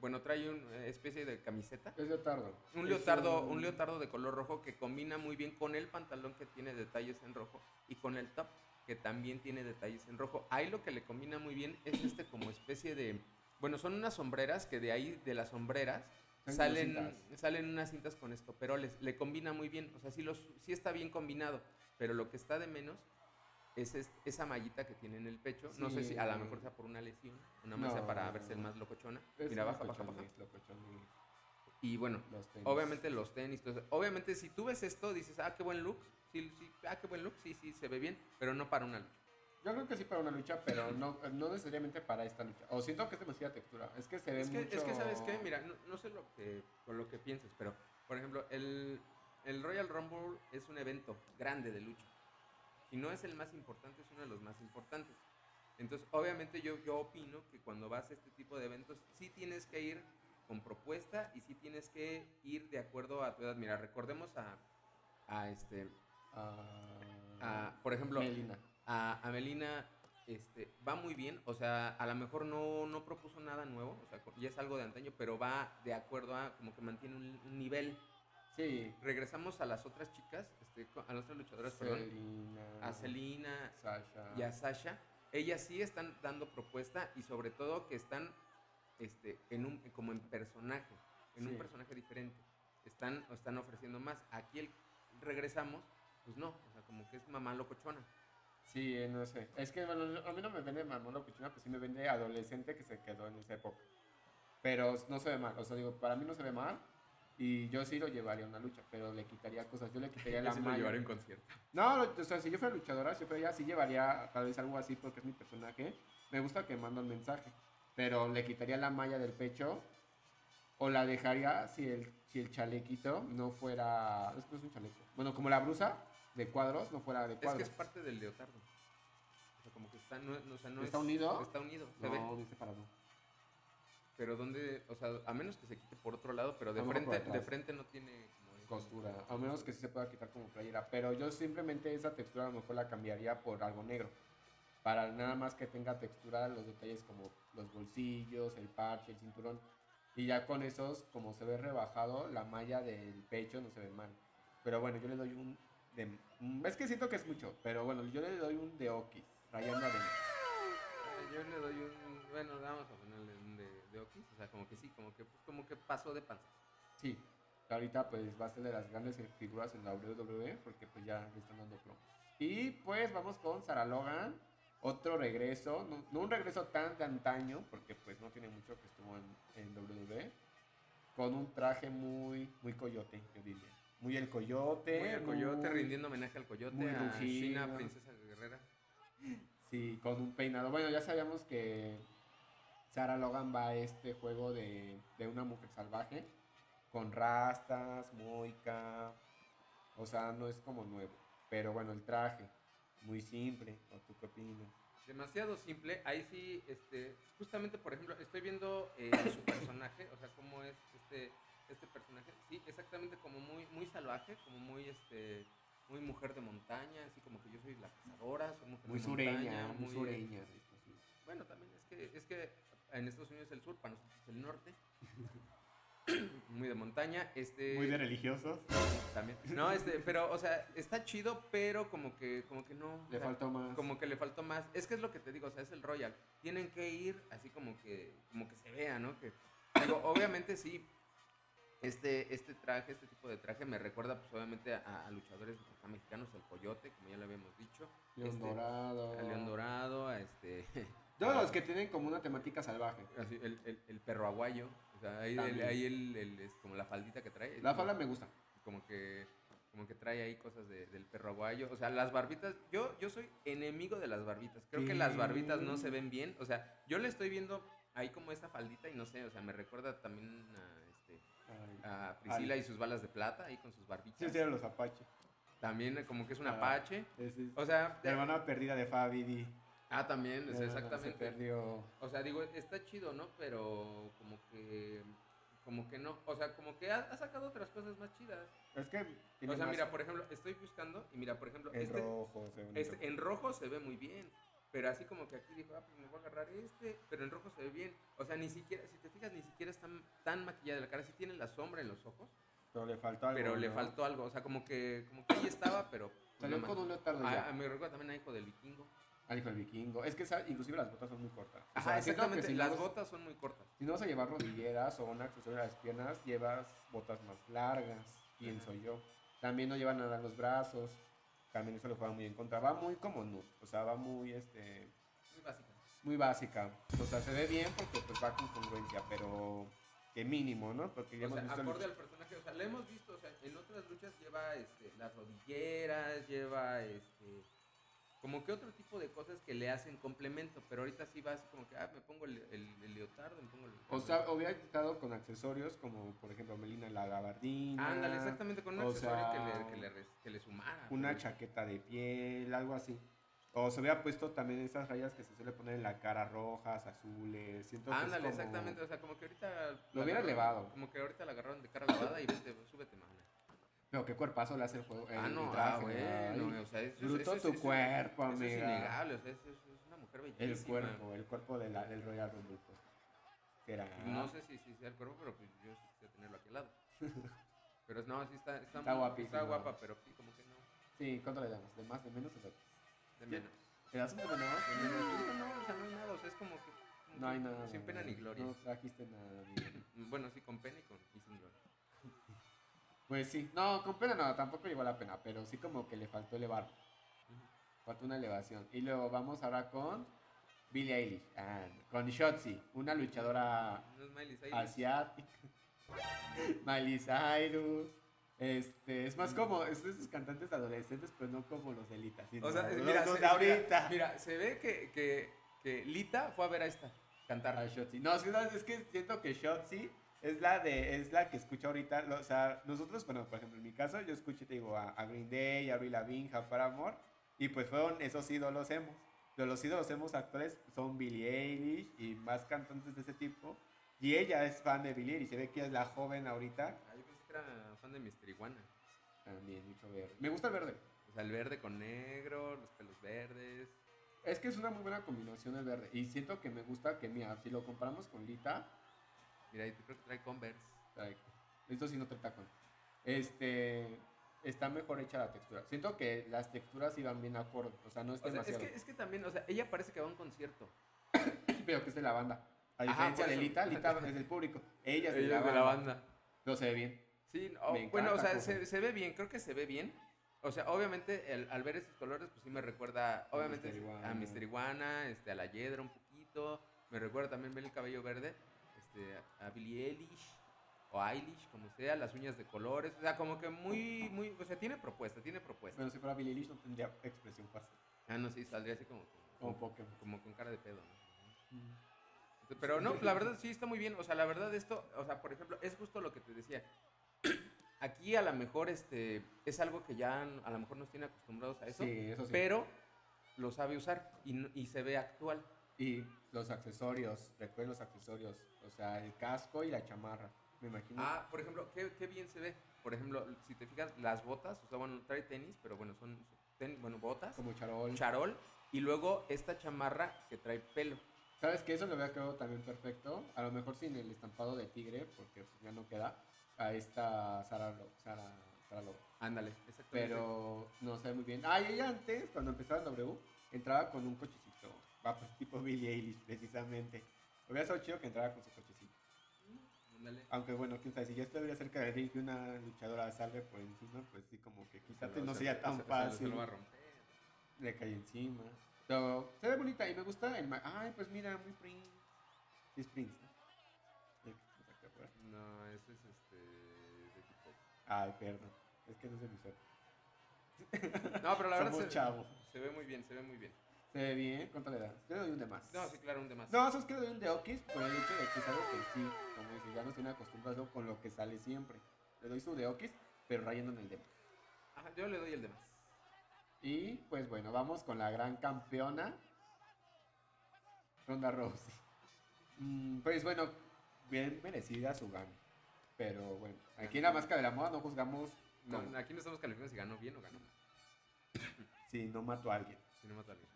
bueno, trae una especie de camiseta. Es leotardo. Un Es leotardo, un leotardo de color rojo que combina muy bien con el pantalón que tiene detalles en rojo y con el top. que también tiene detalles en rojo. Ahí lo que le combina muy bien es este como especie de... Bueno, son unas sombreras que de ahí, de las sombreras, salen, cintas. salen unas cintas con estoperoles. Le combina muy bien. O sea, sí, los, sí está bien combinado. Pero lo que está de menos es, es- esa mallita que tiene en el pecho. No sé si a lo mejor sea por una lesión. Una más sea para verse más locochona. Mira, baja, baja, baja. Y bueno, los obviamente los tenis. Obviamente si tú ves esto, dices, ah, qué buen look. Sí, sí, ah, qué buen look. Sí, sí, se ve bien. Pero no para una lucha. Yo creo que sí para una lucha, pero no, no necesariamente para esta lucha. O siento que es demasiada textura. Es que se ve Es que, mucho... es que, ¿sabes qué? Mira, no, no sé lo que, con lo que pienses, pero, por ejemplo, el, el Royal Rumble es un evento grande de lucha. Si no es el más importante, es uno de los más importantes. Entonces, obviamente yo, yo opino que cuando vas a este tipo de eventos, sí tienes que ir con propuesta y sí tienes que ir de acuerdo a tu edad. Mira, recordemos a, a este, Ah, a, por ejemplo, Melina. A, a Melina este, va muy bien, o sea, a lo mejor no, no propuso nada nuevo, o sea, ya es algo de antaño, pero va de acuerdo a como que mantiene un, un nivel. Sí. Regresamos a las otras chicas, este, a las otras luchadoras, perdón, Selina. a Sasha. y a Sasha. Ellas sí están dando propuesta y sobre todo que están este, en un, como en personaje, en un personaje diferente. Están, están ofreciendo más. Aquí el, regresamos, pues no, o sea, como que es mamá locochona. Sí, eh, no sé. Es que bueno, a mí no me vende mamón locochona, pues sí me vende adolescente que se quedó en esa época. Pero no se ve mal. O sea, digo, para mí no se ve mal. Y yo sí lo llevaría a una lucha, pero le quitaría cosas. Yo le quitaría Yo la sí lo malla. llevaré en concierto. No, o sea, si yo fuera luchadora, si fuera ella, sí llevaría tal vez algo así porque es mi personaje. Me gusta que manda un mensaje, pero le quitaría la malla del pecho o la dejaría si el, si el chalequito no fuera. Es que no es un chaleco. Bueno, como la brusa de cuadros no fuera de Es cuadros. que es parte del leotardo. O sea, como que está, no, no, o sea, no ¿Está es- unido? Está unido, se ve. No, dice separado. Pero donde, o sea, a menos que se quite por otro lado, pero de frente, de frente no tiene como Costura, a menos que sí se pueda quitar como playera. Pero yo simplemente esa textura a lo mejor la cambiaría por algo negro. Para nada más que tenga textura los detalles como los bolsillos, el parche, el cinturón. Y ya con esos, como se ve rebajado, la malla del pecho no se ve mal. Pero bueno, yo le doy un... De, mm, es que siento que es mucho, pero bueno, yo le doy un de Okis, rayando a Denis. Ah, Yo le doy un, bueno, vamos a ponerle un de, de Okis, o sea, como que sí, como que, pues, como que pasó de panza. Sí, ahorita pues va a ser de las grandes figuras en la WWE porque pues ya le están dando promos. Y pues vamos con Sarah Logan, otro regreso, no, no un regreso tan de antaño porque pues no tiene mucho que estuvo en, en WWE, con un traje muy, muy coyote, yo diría. Muy el coyote. Muy el coyote, muy- rindiendo homenaje al coyote, muy a. China, princesa guerrera. Sí, con un peinado. Bueno, ya sabíamos que Sarah Logan va a este juego de, de una mujer salvaje, con rastas, moica, o sea, no es como nuevo. Pero bueno, el traje, muy simple, ¿o tú qué opinas? Demasiado simple, ahí sí, este, justamente, por ejemplo, estoy viendo eh, su personaje, o sea, cómo es este, este personaje, sí, exactamente como muy, muy salvaje, como muy, este, muy mujer de montaña, así como que yo soy la cazadora, soy mujer Muy de sureña, montaña, muy sureña. esto sí. Bueno, también es que, es que en Estados Unidos es el sur, para nosotros es el norte. muy de montaña, este... Muy de religiosos. También. No, este, pero, o sea, está chido, pero como que, como que no. Le o sea, faltó más. Como que le faltó más. Es que es lo que te digo, o sea, es el Royal. Tienen que ir así como que, como que se vea, ¿no? Que, digo, obviamente sí, este, este traje, este tipo de traje me recuerda, pues, obviamente a, a luchadores acá mexicanos, el Coyote, como ya lo habíamos dicho. León este, Dorado. Al León Dorado, a este... Todos los que tienen como una temática salvaje. así, el, el, el perro aguayo. O sea, ahí, el, ahí el, es como la faldita que trae. La falda me gusta. como que como que trae ahí cosas de- del perro aguayo. O sea, las barbitas, yo, yo soy enemigo de las barbitas. Creo que las barbitas no se ven bien. O sea, yo le estoy viendo ahí como esa faldita y no sé, o sea, me recuerda también a. a Priscila y sus balas de plata ahí con sus barbitas. Sí, sí, eran los Apache. También eh, como que es un Ah. apache. Es- O sea, La hermana perdida de Fabi. Di. ah, también, es Se exactamente. perdió. O sea, digo, está chido, ¿no? Pero como que como que no, o sea, como que ha, ha sacado otras cosas más chidas. Es que O sea, mira, por ejemplo, estoy buscando y mira, por ejemplo, en este, rojo. se ve Este, en rojo se ve muy bien. Pero así como que aquí dijo, ah, pues me voy a agarrar este. Pero en rojo se ve bien. O sea, ni siquiera, si te fijas, ni siquiera está tan maquillada la cara. Sí tiene la sombra en los ojos. Pero le faltó algo. pero le ¿no? faltó algo. O sea, como que, como que ahí estaba, pero Salió Una con un leotardo Ah, ya. me recuerda también a Hijo del Vikingo. Al hijo del vikingo. Es que ¿sabes? inclusive las botas son muy cortas. O Ajá, sea, que exactamente. si no Las vas- botas son muy cortas. Si no vas a llevar rodilleras o un accesorio a las piernas, llevas botas más largas, pienso yo. También no llevan nada en los brazos. También eso le juega muy en contra. Va muy como nude, o sea, va muy, este, Muy básicas. muy básica. O sea, se ve bien porque pues va con congruencia, pero que mínimo, ¿no? Porque ya O hemos sea, visto... acorde al personaje. O sea, le hemos visto, o sea, en otras luchas lleva este, las rodilleras, lleva este. Como que otro tipo de cosas que le hacen complemento, pero ahorita sí va así como que, ah, me pongo el, el, el leotardo, me pongo el... O sea, hubiera intentado con accesorios como, por ejemplo, Melina la gabardina. Ándale, exactamente, con un accesorio que, sea, le, que, le, que le sumara. Una pero- chaqueta de piel, algo así. O se hubiera puesto también esas rayas que se suele poner en la cara, rojas, azules. Siento que Ándale, como- exactamente, o sea, como que ahorita... Lo hubiera elevado. Como que ahorita la agarraron de cara lavada y vete, súbete, mana. Pero qué cuerpazo le hace el juego. Ah, el no, traje, ah, bueno, o sea, es- bruto eso es- tu es- cuerpo, amiga. es innegable, o sea, es, es- es una mujer bellísima. El cuerpo, el cuerpo de la- del Royal Rumble, pues. Será. No sé si, si sea el cuerpo, pero pues yo quisiera tenerlo aquí al lado. Pero no, sí está, está, Está muy-. Está guapa, pero sí, como que no. Sí, ¿cuánto le damos? ¿De más, de menos? O sea, De menos. ¿Le das un de menos? De menos. No, no, o sea, no hay nada, o sea, es como que. como No hay nada. Sin pena ni gloria. No trajiste nada. bien. Bueno, sí, con pena y, con, y sin gloria. Pues sí. No, con pena no, tampoco llegó la pena, pero sí como que le faltó elevar. Faltó una elevación. Y luego vamos ahora con Billie Eilish. ah, con Shotzi, una luchadora No es Miley Cyrus. asiática. Miley Cyrus. Este, es más como, es de esos cantantes adolescentes, pero no como los de Lita. sino O sea, los- mira, los se, de ahorita. Mira, mira, se ve que, que, que Lita fue a ver a esta cantar. A Shotzi. No, sí, no, es que siento que Shotzi es la de es la que escucha ahorita, o sea, nosotros, bueno, por ejemplo, en mi caso, yo escuché, te digo, a, a Green Day, a Avril Lavigne, a Paramore, y pues fueron esos ídolos hemos. Pero los ídolos hemos actuales son Billie Eilish y más cantantes de ese tipo. Y ella es fan de Billie Eilish, se ve que ella es la joven ahorita. Ah, yo pensé que era fan de Mr. Iguana. También, mucho verde. Me gusta el verde. O sea, el verde con negro, los pelos verdes. Es que es una muy buena combinación el verde. Y siento que me gusta que, mira, si lo comparamos con Lita, Mira, y creo que trae Converse. Esto sí no te tacón. Este. Está mejor hecha la textura. Siento que las texturas iban bien acorde. O sea, no es O sea, es demasiado. que, es que también, o sea, ella parece que va a un concierto. Pero que es de la banda. A diferencia de. Lita, Lita es del público. Ella es de, la, banda. No se ve bien. Sí, no, Me bueno, o sea, se, se ve bien, creo que se ve bien. O sea, obviamente, el- al ver esos colores, pues sí me recuerda, A obviamente, a Mr. Iguana, este, a la Yedra un poquito. Me recuerda también ver el cabello verde, este, a Billie Eilish, o Eilish, como sea, las uñas de colores. O sea, como que muy, muy, o sea, tiene propuesta, tiene propuesta. Pero si fuera Billie Eilish no tendría expresión fácil. Ah, no, sí, saldría así como, Como como, Pokémon. como con cara de pedo, ¿no? Entonces, Pero no, la verdad sí está muy bien. O sea, la verdad esto, o sea, por ejemplo, es justo lo que te decía. Aquí a lo mejor este es algo que ya a lo mejor nos tiene acostumbrados a eso, Sí, eso sí. pero lo sabe usar y, y se ve actual. Y los accesorios. Recuerden los accesorios. O sea, el casco y la chamarra. Me imagino. Ah, por ejemplo, qué, qué bien se ve. Por ejemplo, si te fijas, las botas, o sea, bueno, trae tenis, pero bueno, son ten- bueno, botas, como charol. charol, y luego esta chamarra que trae pelo. ¿Sabes qué? Eso lo había quedado también perfecto. A lo mejor sin el estampado de tigre, porque pues, ya no queda. A esta Sara, Lo- Sara, Sara Lobo. Ándale, exactamente. Pero no sé muy bien. Ah, y ella antes, cuando empezaba en W, entraba con un cochecito. Va, pues tipo Billie Eilish, precisamente. Hubiera sido chido que entrara con su cochecito. Aunque bueno, quién sabe, si ya estuviera cerca del ring y una luchadora salve por encima, pues sí, como que quítate, no Se- sería se- tan se- se- fácil. Se lo va a romper. Le cae encima. Pero se ve bonita y me gusta el. ma- Ay, pues mira, muy Prince. Sí, es Prince, ¿no? Se. No, ese es este. de. Ay, perdón. Es que no es de mi suerte. No, pero la verdad se, se ve muy bien, se ve muy bien. Se ve bien. ¿Cuánto le das? Yo le doy un de más. No, sí, claro, un de más. No, eso es que le doy un de Okis por el hecho de que es algo que sí, como dice, ya no estoy acostumbrado con lo que sale siempre. Le doy su de Okis, pero rayando en el de más. Ajá, yo le doy el de más. Y pues bueno, vamos con la gran campeona, Ronda Rousey. Mm, pues bueno, bien merecida su gana. Pero bueno, aquí en la máscara de la moda no juzgamos No, no, aquí no estamos calificando si ganó bien o ganó mal. si no mató a alguien. Si no mató a alguien.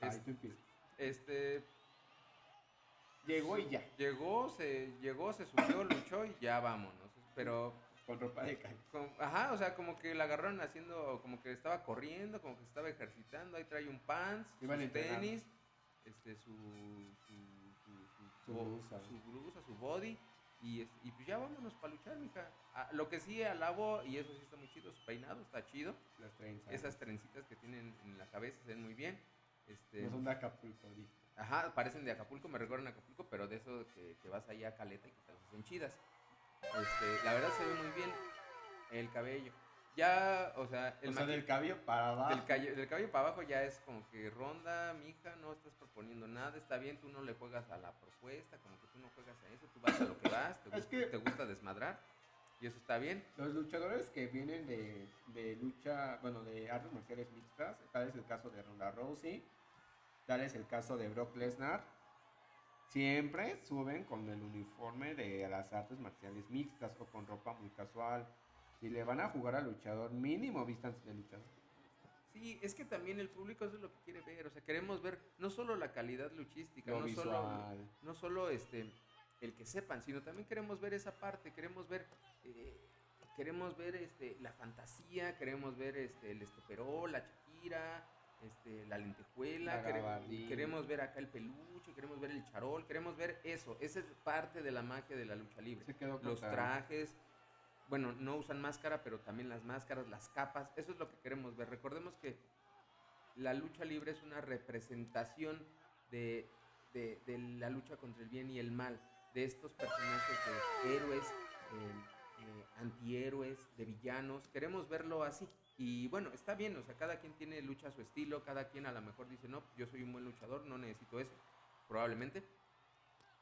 Ahí Es- tú empiezas. Este. Llegó y ya. Llegó, se llegó, se subió, luchó y ya vámonos. Pero. Con ropa de calle. Ajá, o sea, como que la agarraron haciendo, como que estaba corriendo, como que estaba ejercitando, ahí trae un pants, Iban sus tenis, este, su, su, su, su, blusa. su blusa, su body, y, y pues ya vámonos para luchar, mija. Ah, lo que sí alabo, y eso sí está muy chido, su peinado está chido, Las trenzas. esas trencitas que tienen en la cabeza se ven muy bien, este... No son de Acapulco, dijo. Ajá, parecen de Acapulco, me recuerdan a Acapulco, pero de eso que, que vas ahí a Caleta y que te las hacen chidas. Este, la verdad se ve muy bien el cabello. Ya, o sea, el o sea, del cabello para abajo. del, calle- del cabello para abajo ya es como que ronda, mija, no estás proponiendo nada, está bien, tú no le juegas a la propuesta, como que tú no juegas a eso, tú vas a lo que vas, te, Es gusta, que- te gusta desmadrar, y eso está bien. Los luchadores que vienen de, de lucha, bueno, de artes marciales mixtas, tal es el caso de Ronda Rousey, tal es el caso de Brock Lesnar, siempre suben con el uniforme de las artes marciales mixtas o con ropa muy casual. Si le van a jugar al luchador, mínimo vístanse de luchador. Sí, es que también el público eso es lo que quiere ver, o sea, queremos ver no solo la calidad luchística, Lo no solo no solo este el que sepan, sino también queremos ver esa parte, queremos ver eh, queremos ver este la fantasía, queremos ver este el estoperol, la Shakira, este la lentejuela, La queremos ver acá el peluche, queremos ver el charol, queremos ver eso, esa es parte de la magia de la lucha libre. Se quedó Los trajes, bueno, no usan máscara, pero también las máscaras, las capas, eso es lo que queremos ver. Recordemos que la lucha libre es una representación de, de- de la lucha contra el bien y el mal, de estos personajes de héroes, eh, eh, antihéroes, de villanos. Queremos verlo así. Y bueno, está bien, o sea, cada quien tiene lucha a su estilo, cada quien a lo mejor dice, no, yo soy un buen luchador, no necesito eso, probablemente.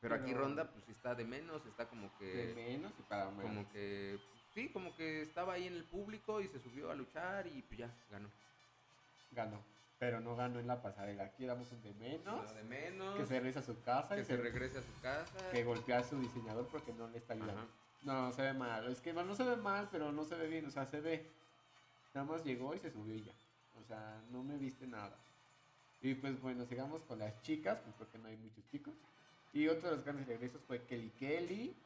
Pero, aquí Ronda, pues está de menos, está como que de menos y para más. como que sí, como que estaba ahí en el público y se subió a luchar y pues ya ganó. Ganó, pero no ganó en la pasarela. Aquí damos un de menos, de menos, que se regresa a su casa que y se regrese a su casa. que golpea a su diseñador porque no le está ayudando. Ajá. No, se ve mal. Es que no se ve mal, pero no se ve bien. O sea, se ve. Nada más llegó y se subió y ya. O sea, no me viste nada. Y pues bueno, sigamos con las chicas, pues porque no hay muchos chicos. Y otro de los grandes regresos fue Kelly Kelly,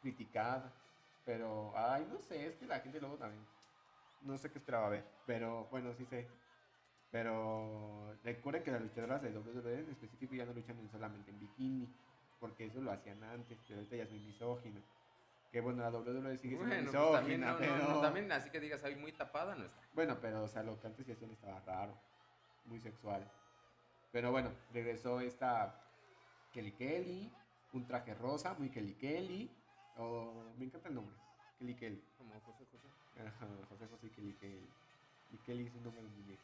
criticada. Pero, ay, no sé, es que la gente luego también. No sé qué esperaba ver. Pero bueno, sí sé. Pero recuerden que las luchadoras de WWE en específico ya no luchan en- solamente en bikini. Porque eso lo hacían antes, pero ahorita ya es muy misógino. Que bueno, la WWE sigue siendo Bueno, pues también, no, no, pero... no, también así que digas, ahí muy tapada, no está. Bueno, pero o sea, lo que antes sí hacían estaba raro, muy sexual. Pero bueno, regresó esta Kelly Kelly, un traje rosa, muy Kelly Kelly. Oh, me encanta el nombre, Kelly Kelly. Como José José. Ajá, José José y Kelly Kelly. Y Kelly es un nombre de muñeca.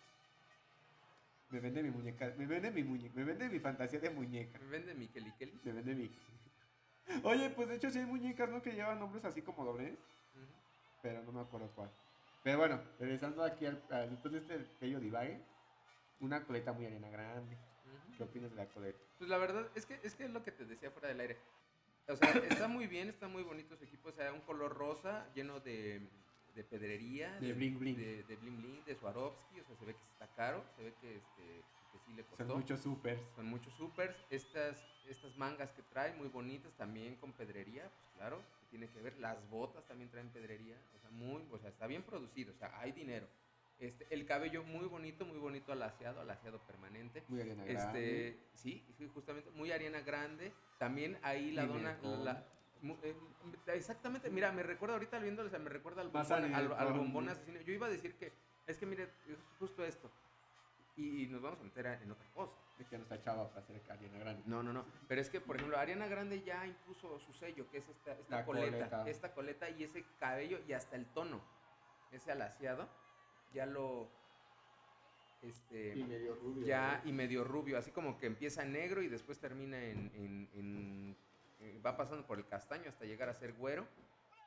Me vende mi muñeca, me vende mi muñeca, me vende mi fantasía de muñeca. Me vende mi Kelly Kelly. Me vende mi. Oye, pues de hecho sí hay muñecas, ¿no? Que llevan nombres así como dobles, pero no me acuerdo cuál. Pero bueno, regresando aquí al, al- después de este bello divague, una coleta muy arena grande. ¿Qué opinas de la coleta? Pues la verdad es que, es que es lo que te decía fuera del aire. O sea, está muy bien, está muy bonito su equipo. O sea, un color rosa lleno de, de pedrería. De bling bling. De, de bling bling, de Swarovski. O sea, se ve que está caro. Se ve que, este, que sí le costó. Son muchos supers. Son muchos supers. Estas, estas mangas que trae, muy bonitas, también con pedrería, pues claro, que tiene que ver. Las botas también traen pedrería. O sea, muy, o sea, está bien producido. O sea, hay dinero. Este, el cabello muy bonito, muy bonito alaciado, alaciado permanente. Muy arena grande. Este, sí, sí, justamente, muy Ariana Grande. También ahí la dona. La- eh, exactamente, mira, me recuerda ahorita viéndolo, o sea, me recuerda al bombón, al, al bombón asesino. Yo iba a decir que, es que mire, es justo esto. Y, y nos vamos a meter en otra cosa. De que no está chava para ser arena grande. No, no, no. Pero es que, por ejemplo, Ariana Grande ya impuso su sello, que es esta, esta coleta, coleta. Esta coleta y ese cabello y hasta el tono, ese alaciado, ya lo. Este. Y medio rubio. Ya, ¿no? y medio rubio, así como que empieza negro y después termina en, en- en- eh, va pasando por el castaño hasta llegar a ser güero.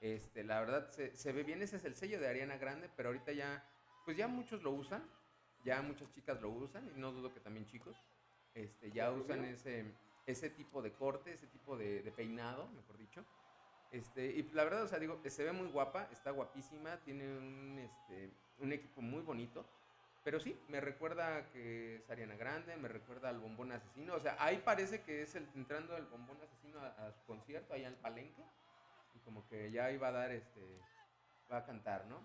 Este, la verdad se, se ve bien, ese es el sello de Ariana Grande, pero ahorita ya, pues ya muchos lo usan, ya muchas chicas lo usan, y no dudo que también chicos, este, ya ¿El usan ese, ese tipo de corte, ese tipo de, de peinado, mejor dicho. Este, y la verdad, o sea, digo, se ve muy guapa, está guapísima, tiene un, este, un equipo muy bonito. Pero sí, me recuerda que es Ariana Grande, me recuerda al bombón asesino. O sea, ahí parece que es el, entrando el bombón asesino a, a su concierto, allá al palenque. Y como que ya iba a dar este va a cantar, ¿no?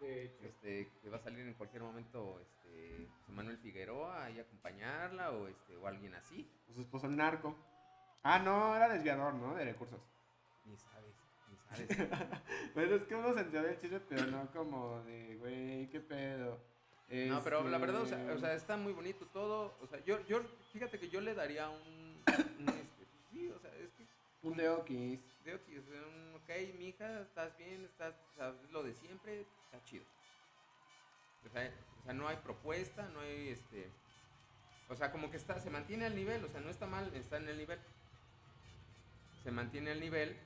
De hecho. Este, que va a salir en cualquier momento este, José Manuel Figueroa ahí a acompañarla o, este, o alguien así. O su esposo el narco. Ah, no, era desviador, ¿no? De recursos. Ni sabes, ni sabes. Bueno, es que uno se enteró del chisme, pero no como de, güey, qué pedo. No, pero la verdad, o sea, Este, o sea, está muy bonito todo. O sea, yo, yo, fíjate que yo le daría un, un, este, pues sí, o sea, es que Un deokis. Veo que, sea, un, ok, mija, estás bien, estás, sabes lo de siempre, está chido. O sea, o sea, no hay propuesta, no hay, este, o sea, como que está, se mantiene al nivel, o sea, no está mal, está en el nivel. Se mantiene al nivel,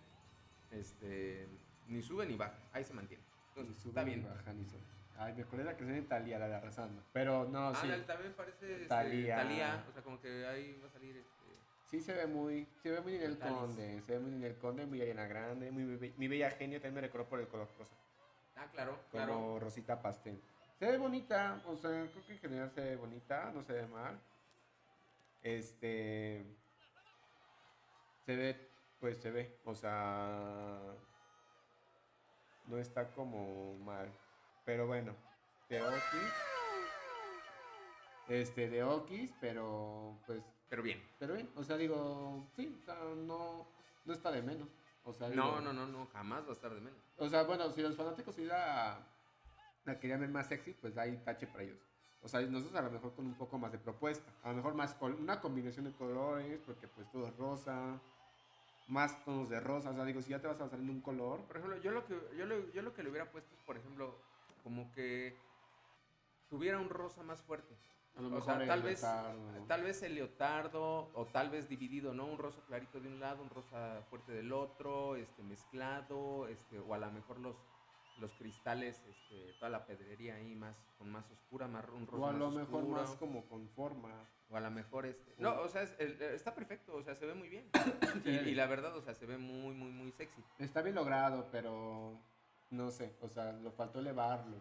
este, ni sube ni baja, ahí se mantiene. Entonces, Ni sube está ni bien. baja, ni sube. Ay, me acordé de la canción de Talía, la de Arrasando. Pero no, Ah, sí. Ándale, también parece este, Thalía. Thalía, o sea, como que ahí va a salir, este, Sí se ve muy, se ve muy en el conde, se ve muy en el conde, muy Ariana Grande, muy, muy- mi bella genio, también me recordó por el color rosa, ah, claro, como claro. rosita pastel. Se ve bonita, o sea, creo que en general se ve bonita, no se ve mal. Este, se ve, pues se ve, o sea, no está como mal, pero bueno, de Okis, este, de Okis, pero pues Pero bien. pero bien, o sea, digo, sí, o sea, no, no está de menos. O sea, No, digo, no, no, no, jamás va a estar de menos. O sea, bueno, si los fanáticos la, la querían ver más sexy, pues hay tache para ellos. O sea, nosotros a lo mejor con un poco más de propuesta. A lo mejor más col- una combinación de colores, porque pues todo es rosa. Más tonos de rosa. O sea, digo, si ya te vas a basar en un color. Por ejemplo, yo lo que yo, lo- yo lo que le hubiera puesto es, por ejemplo, como que tuviera un rosa más fuerte. A lo O mejor sea, tal vez, leotardo. tal vez el leotardo o tal vez dividido, ¿no? Un rosa clarito de un lado, un rosa fuerte del otro, este mezclado, este o a lo mejor los los cristales, este, toda la pedrería ahí más con más oscura, más un rosa O a más lo mejor oscuro, más como con forma. o a lo mejor este, no, o sea, es- el- está perfecto, o sea, se ve muy bien. y, y la verdad, o sea, se ve muy muy muy sexy. Está bien logrado, pero no sé, o sea, lo faltó elevarlo.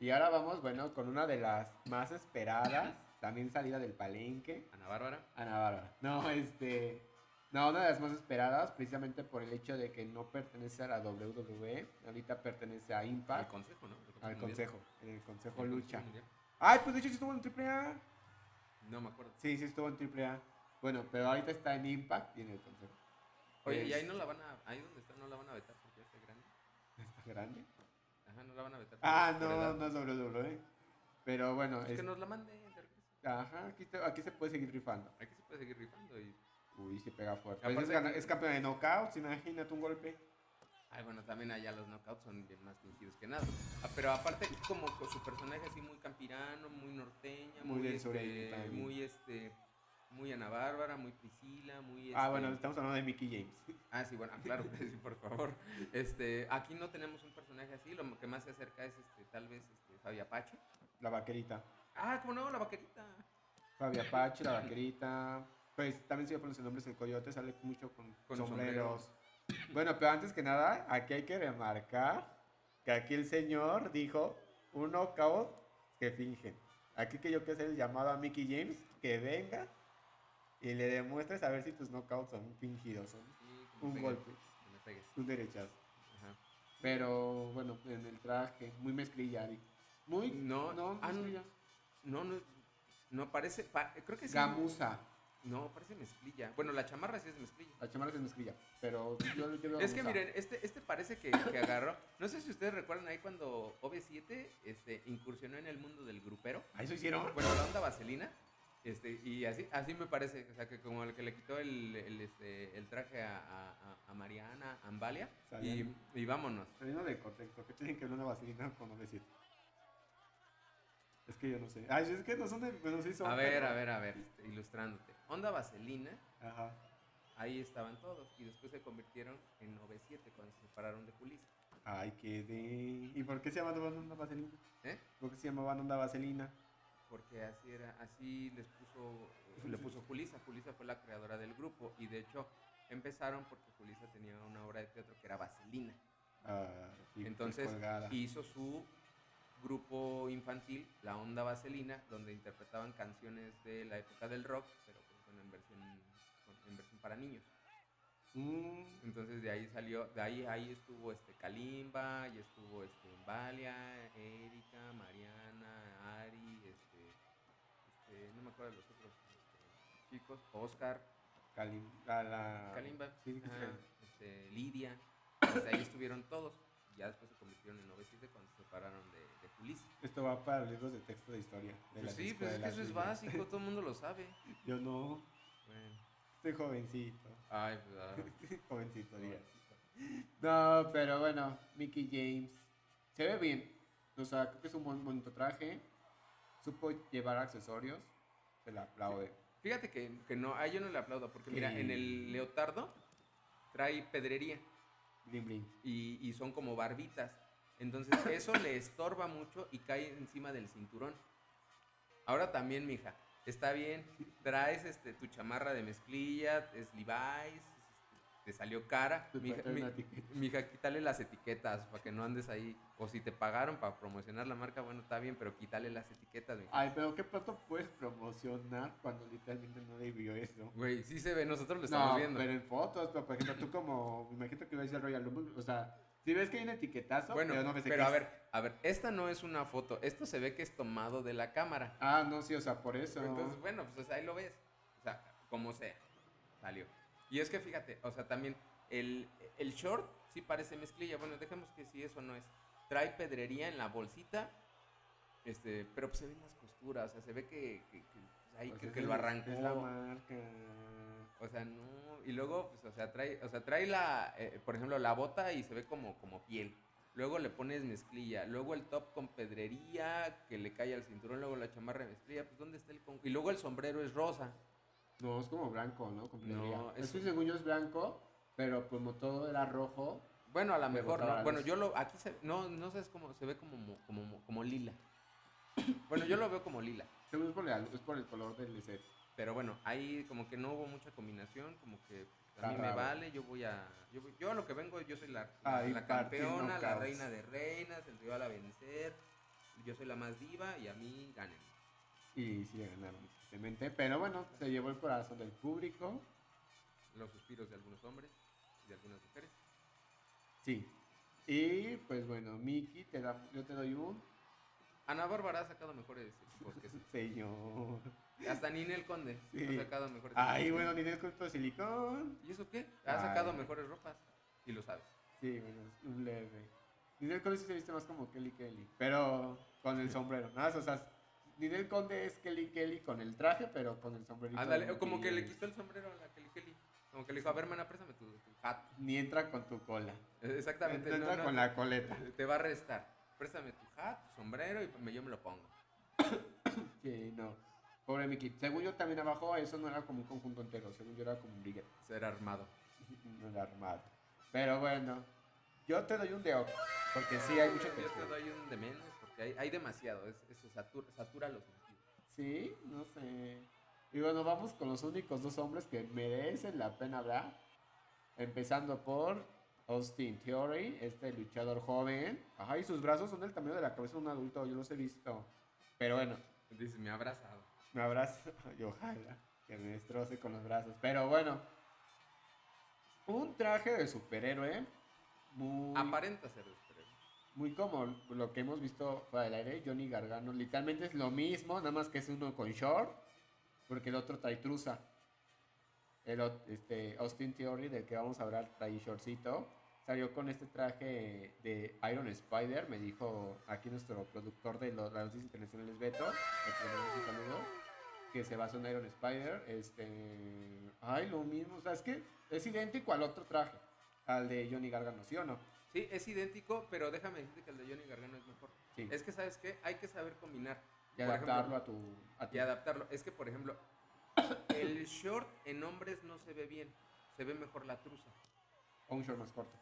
Y ahora vamos, bueno, con una de las más esperadas, también salida del palenque, Ana Bárbara, Ana Bárbara. No, este, no, una de las más esperadas, precisamente por el hecho de que no pertenece a la WWE, ahorita pertenece a al Impact, consejo, ¿no? Al consejo, en el consejo El lucha. Consejo. Ay, pues de hecho sí estuvo en AAA. No me acuerdo. Sí, sí estuvo en AAA. Bueno, pero ahorita está en Impact y en el consejo. Oye, y ahí no la van a, ahí donde está no la van a vetar porque ya está grande. ¿Está grande? Ajá, no la van a vetar. Ah, no, no es WWE. Pero bueno, es- que nos la manden de regreso. ajá, aquí, te- aquí se puede seguir rifando. Aquí se puede seguir rifando y... Uy, se pega fuerte. Aparte Pues es, que- es campeón de knockouts, imagínate un golpe. Ay, bueno, también allá los knockouts son bien más fingidos que nada. Ah, pero aparte como con su personaje así muy campirano, muy norteña, Muy muy, del este, muy este, muy Ana Bárbara, muy Priscila, muy Ah, este- bueno, estamos hablando de Mickey James. Ah, sí, bueno, claro sí, por favor. Este, aquí no tenemos un personaje así, lo que más se acerca es este, tal vez este, Fabi Apache. La vaquerita. Ah, cómo no, la vaquerita. Fabi Apache, la vaquerita. Pues también si le pones el nombre es el coyote, sale mucho con, Con sombreros. Bueno, pero antes que nada, aquí hay que remarcar que aquí el señor dijo un knockout que fingen. Aquí que yo quiero hacer el llamado a Mickey James que venga y le demuestres a ver si tus knockouts son fingidos, son Sí, un pegues, golpe, que me pegues. un derechazo. Ajá. Pero bueno, en el traje, muy mezclilla. Ari. Muy. No, no, ah, no, mezclilla. no, no, no parece, pa- creo que sí. Gamuza. No, parece mezclilla. Bueno, la chamarra sí es mezclilla. La chamarra es mezclilla. Pero yo, yo veo Es que miren, este, este parece que, que agarró. No sé si ustedes recuerdan ahí cuando OV7 este, incursionó en el mundo del grupero. ¿Ah, eso hicieron? Bueno, la onda vaselina. Este, y así, así me parece, o sea, que como el que le quitó el, el, este, el traje a, a- Mariana, Ambalia, y, y vámonos. Saliendo de contexto, ¿qué tienen que ver una vaselina con OV7? Es que yo no sé. Ay, es que no son de. Bueno, sí son. A ver, pero- a ver, a ver, este, ilustrándote. Onda vaselina, Ajá. ahí estaban todos, y después se convirtieron en OV7 cuando se separaron de Julissa. Ay, qué de. ¿Y por qué se llamaban onda vaselina? ¿Eh? ¿Por qué se llamaban onda vaselina? Porque así era, así les puso, le puso Julisa. Julisa fue la creadora del grupo y de hecho empezaron porque Julisa tenía una obra de teatro que era Vaselina. Ah, sí, Entonces hizo su grupo infantil, La Onda Vaselina, donde interpretaban canciones de la época del rock, pero pues, en versión, en versión para niños. Mm, Entonces de ahí salió, de ahí ahí estuvo este Kalimba, y estuvo este Valia, Erika, Mariana, Ari, este, este, no me acuerdo de los otros este, chicos, Oscar, Kalim, la, la- Kalimba, Sí, ajá, este, Lidia, pues ahí estuvieron todos. Ya después se convirtieron en 97 cuando se separaron de, de Julis. Esto va para libros de texto de historia. De Pues las sí, pues es que eso es básico, todo el mundo lo sabe. Yo no, Bueno, estoy jovencito. ay, ah, jovencito, diga. No, pero bueno, Mickey James. Se ve bien. O sea, creo que es un buen, bonito traje. Supo llevar accesorios. Se la aplaude. Fíjate que, que no, a yo no le aplaudo, porque mira, en el leotardo trae pedrería Bling bling. y, y son como barbitas. Entonces eso le estorba mucho y cae encima del cinturón. Ahora también, mija, está bien, traes este, tu chamarra de mezclilla, es Levi's, te salió cara. Mija, mi- mija, quítale las etiquetas para que no andes ahí. O si te pagaron para promocionar la marca, bueno, está bien, pero quítale las etiquetas, mija. Ay, pero qué pronto puedes promocionar cuando literalmente no debió eso. Güey, sí se ve, nosotros lo estamos No, viendo. pero en fotos, pero por ejemplo, tú como, me imagino que ves el Royal Rumble, o sea, si ves que hay un etiquetazo, Bueno, pero no ves de pero qué a ver, a ver, esta no es una foto, esto se ve que es tomado de la cámara. Ah, no, sí, o sea, por eso. Entonces, bueno, pues ahí lo ves. O sea, como sea, salió. Y es que fíjate, o sea, también el, el short sí parece mezclilla. Bueno, dejemos que si eso no es. Trae pedrería en la bolsita, este, pero pues se ven las costuras, o sea, se ve que, que, que, pues, ahí Pues que, lo arrancó. Es la marca. O sea, no. Y luego, pues, o sea, trae, o sea, trae la, eh, por ejemplo, la bota y se ve como, como piel. Luego le pones mezclilla. Luego el top con pedrería que le cae al cinturón. Luego la chamarra de mezclilla. Pues, ¿dónde está el con... Y luego el sombrero es rosa. No, es como blanco, ¿no? Con No, pedrería. es- Es según yo es blanco, pero como todo era rojo. Bueno, a lo mejor, ¿no? Bueno, yo lo, aquí se, no, no sé, es como, se ve como, mo- como, mo- como lila. Bueno, yo lo veo como lila. Es por, la- es por el color del set. Pero bueno, ahí como que no hubo mucha combinación, como que a mí me vale, yo voy a... Yo, yo a lo que vengo, yo soy la, la, campeona, la reina de reinas, el rival a vencer. Yo soy la más diva y a mí ganen. Y sí, ganaron, tristemente. Pero bueno, se llevó el corazón del público. Los suspiros de algunos hombres y de algunas mujeres. Sí. Y pues bueno, Miki, te da, yo te doy un Ana Bárbara ha sacado mejores equipos que ese. señor. Hasta Ninel Conde Sí. ha sacado mejores Ay, equipos. bueno, ni del culto de silicón. ¿Y eso qué? Ha sacado mejores ropas. Y lo sabes. Sí, bueno, es un leve. Ninel Conde sí se viste más como Kelly Kelly, pero con el sombrero. Nada, más, o sea, Ninel Conde es Kelly Kelly con el traje, pero con el sombrerito. Ándale, como que le quitó el sombrero a la Kelly Kelly. Como que le dijo, a ver, mana, préstame tu, tu hat. Ni entra con tu cola. Eh, Exactamente. No no, entra no, con la coleta. Te va a restar. Préstame tu hat, tu sombrero y me- yo me lo pongo. Sí, no. Pobre Mickey. Según yo también abajo, eso no era como un conjunto entero. Según yo era como un brigade. Ser armado. No era armado. Pero bueno, yo te doy un de ojo. Porque sí hay mucho Yo que te doy un de menos porque hay, hay demasiado. Es, eso satura, satura los sentidos. Sí, no sé. Y bueno, vamos con los únicos dos hombres que merecen la pena hablar. Empezando por Austin Theory, este luchador joven. Ajá, y sus brazos son del tamaño de la cabeza de un adulto, yo los he visto. Pero bueno, Dice, me ha abrazado. me abrazo y ojalá que me destroce con los brazos. Pero bueno, un traje de superhéroe muy, Aparenta ser de superhéroe. muy como lo que hemos visto fuera del aire. Johnny Gargano literalmente es lo mismo, nada más que es uno con short, porque el otro trae truza. El, este, Austin Theory, del que vamos a hablar, trae shortcito. Salió con este traje de Iron Spider, me dijo aquí nuestro productor de lo- las noticias internacionales, Beto, saludo, que se basó en Iron Spider. Este, ay, lo mismo, o sea, es que es idéntico al otro traje, al de Johnny Gargano, ¿sí o no? Sí, es idéntico, pero déjame decirte que el de Johnny Gargano es mejor. Sí. Es que, ¿sabes qué? Hay que saber combinar. y Por adaptarlo ejemplo, a tu, a tu y adaptarlo. Es que, por ejemplo, el short en hombres no se ve bien. Se ve mejor la truza. o un short más corto.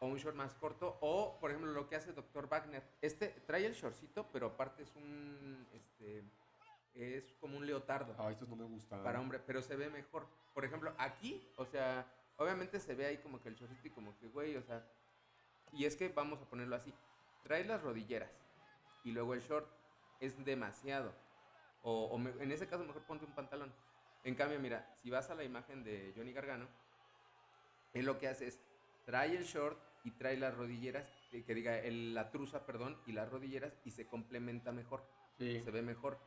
O un short más corto. O, por ejemplo, lo que hace Dr. Wagner. Este trae el shortcito, pero aparte es un. Este. Es como un leotardo. Ay, estos no me gustan. para hombre, pero se ve mejor. Por ejemplo, aquí, o sea, obviamente se ve ahí como que el shortcito y como que, güey, o sea, y es que vamos a ponerlo así, traes las rodilleras y luego el short es demasiado. O, o me- en ese caso mejor ponte un pantalón. En cambio, mira, si vas a la imagen de Johnny Gargano, Él lo que hace es trae el short y trae las rodilleras, eh, que diga el- la truza, perdón, y las rodilleras y se complementa mejor, Sí. se ve mejor.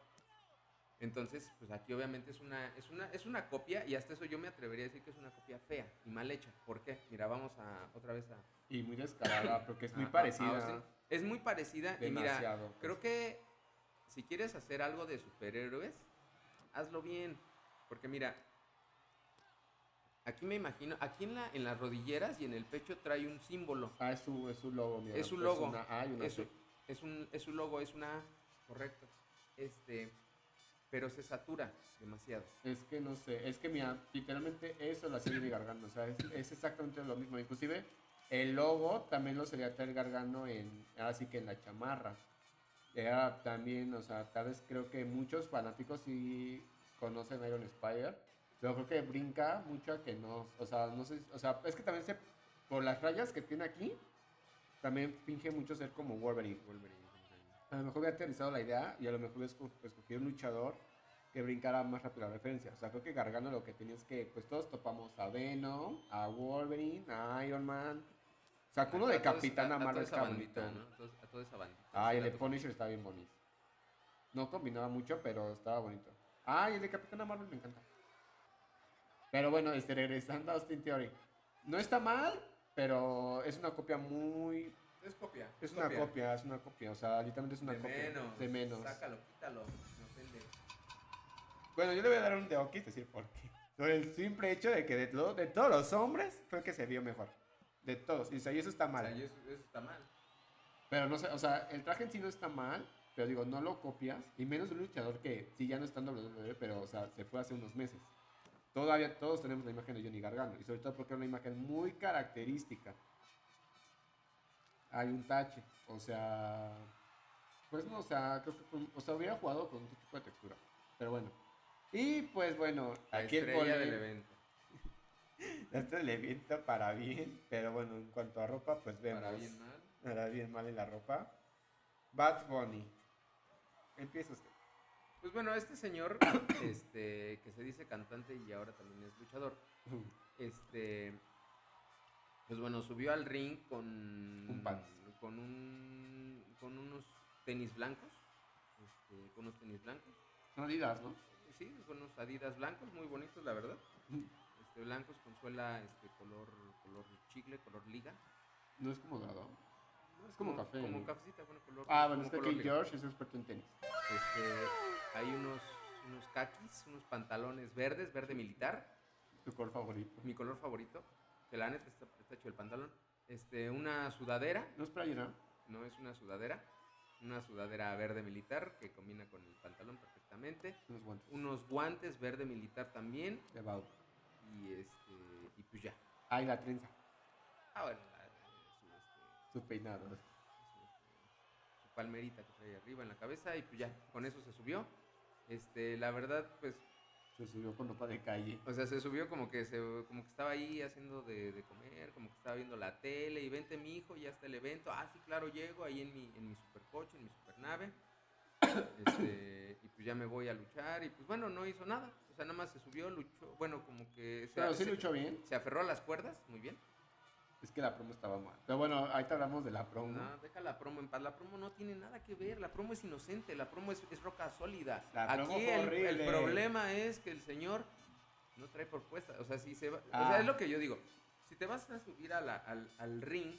Entonces, pues aquí obviamente es una, es una, es una copia y hasta eso yo me atrevería a decir que es una copia fea y mal hecha. ¿Por qué? Mira, vamos a otra vez a... Y muy descarada, porque es muy a- a parecida. Austin. Es muy parecida y mira, demasiado. pues. creo que si quieres hacer algo de superhéroes, hazlo bien. Porque mira, aquí me imagino, aquí en, la, en las rodilleras y en el pecho trae un símbolo. Ah, es su, es su logo, mira. Es su logo. una A y una Es, su- es un, es su logo, es una A, correcto. Este, pero se satura demasiado. Es que no sé, es que mira, literalmente eso lo hacía Johnny Gargano, o sea, es, es exactamente lo mismo. Inclusive el logo también lo sería traer Gargano en, así que en la chamarra. Era también, o sea, tal vez creo que muchos fanáticos sí conocen Iron Spider, pero creo que brinca mucho a que no, o sea, no sé, o sea, es que también se, por las rayas que tiene aquí, también finge mucho ser como Wolverine. Wolverine. A lo mejor hubiera aterrizado la idea y a lo mejor esco- escogí un luchador que brincara más rápido la referencia. O sea, creo que Gargano lo que tenía es que, pues todos topamos a Venom, a Wolverine, a Iron Man. O sea, uno de Capitana Marvel está bonito. A toda- esa bandita. Ah, y el de Punisher está bien bonito. No combinaba mucho, pero estaba bonito. Ah, y el de Capitana Marvel me encanta. Pero bueno, este, regresando a Austin Theory. No está mal, pero es una copia muy... Es copia. Es una copia, es una copia. O sea, literalmente es una de copia. menos. De menos. Sácalo, quítalo. No ofende. Bueno, yo le voy a dar un de Oki, es decir, por qué. Por el simple hecho de que de, todo- de todos los hombres fue el que se vio mejor. De todos. Y, o sea, y eso está O mal. sea, y eso, eso está mal. Pero no sé, o sea, el traje en sí no está mal, pero digo, no lo copias. Y menos un luchador que sí ya no está en WWE, pero, o sea, se fue hace unos meses. Todavía todos tenemos la imagen de Johnny Gargano. Y sobre todo porque es una imagen muy característica. Hay un tache. O sea, pues no, o sea, creo que o sea, hubiera jugado con otro tipo de textura. Pero bueno. Y pues bueno, La aquí el estrella del pole- evento. Esto le viento para bien, pero bueno, en cuanto a ropa, pues vemos. Para bien mal. Para bien mal en la ropa. Bad Bunny. Empieza usted. Pues bueno, este señor, este, que se dice cantante y ahora también es luchador, este, pues bueno, subió al ring con Un pants. con un, con unos tenis blancos, este, con unos tenis blancos, Son Adidas, ¿no? sí, con unos Adidas blancos, muy bonitos, la verdad, este, blancos con suela, este, color, color chicle, color liga, No es como dorado. Es como café, como ¿no? cafecita, bueno, color, Ah, bueno, como es que color aquí. George es experto en tenis. Este, hay unos, unos kakis, unos pantalones verdes, verde militar, Tu color favorito. mi color favorito, que la neta está, está hecho el pantalón. Este, una sudadera, No es playera. no es una sudadera, una sudadera verde militar que combina con el pantalón perfectamente. Unos guantes. Unos guantes verde militar también De y este y pues ya. Ah, y la trenza. Ah, bueno, este, Su peinado. su, su palmerita que trae arriba en la cabeza y pues ya, con eso se subió. Este, la verdad, pues Se subió con ropa de calle. O sea, se subió como que se, como que estaba ahí haciendo de, de comer, como que estaba viendo la tele y vente mi hijo, ya está el evento. Ah, sí, claro, llego ahí en mi, en mi supercoche, en mi supernave. Este, y pues ya me voy a luchar y pues bueno, no hizo nada. O sea, nada más se subió, luchó, bueno, como que se, sí se- luchó bien. se aferró a las cuerdas, muy bien. Es que la promo estaba mal. Pero bueno, ahorita hablamos de la promo. No, deja la promo en paz. La promo no tiene nada que ver. La promo es inocente. La promo es, es roca sólida. La promo Aquí el, el problema es que el señor no trae propuesta. O sea, si se va, o Ah. sea, es lo que yo digo. Si te vas a subir a la- al, al ring,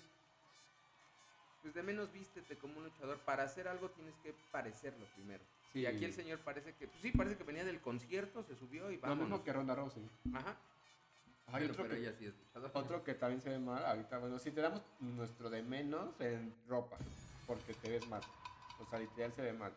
pues de menos vístete como un luchador. Para hacer algo tienes que parecerlo primero. Sí. Y aquí el señor parece que, pues sí, parece que venía del concierto, se subió y Lo vámonos. mismo que Ronda Rousey. Ajá. Hay Pero, otro pero que, sí. Otro que también se ve mal, ahorita, bueno, si te damos nuestro de menos en ropa, porque te ves mal. O sea, literal se ve mal.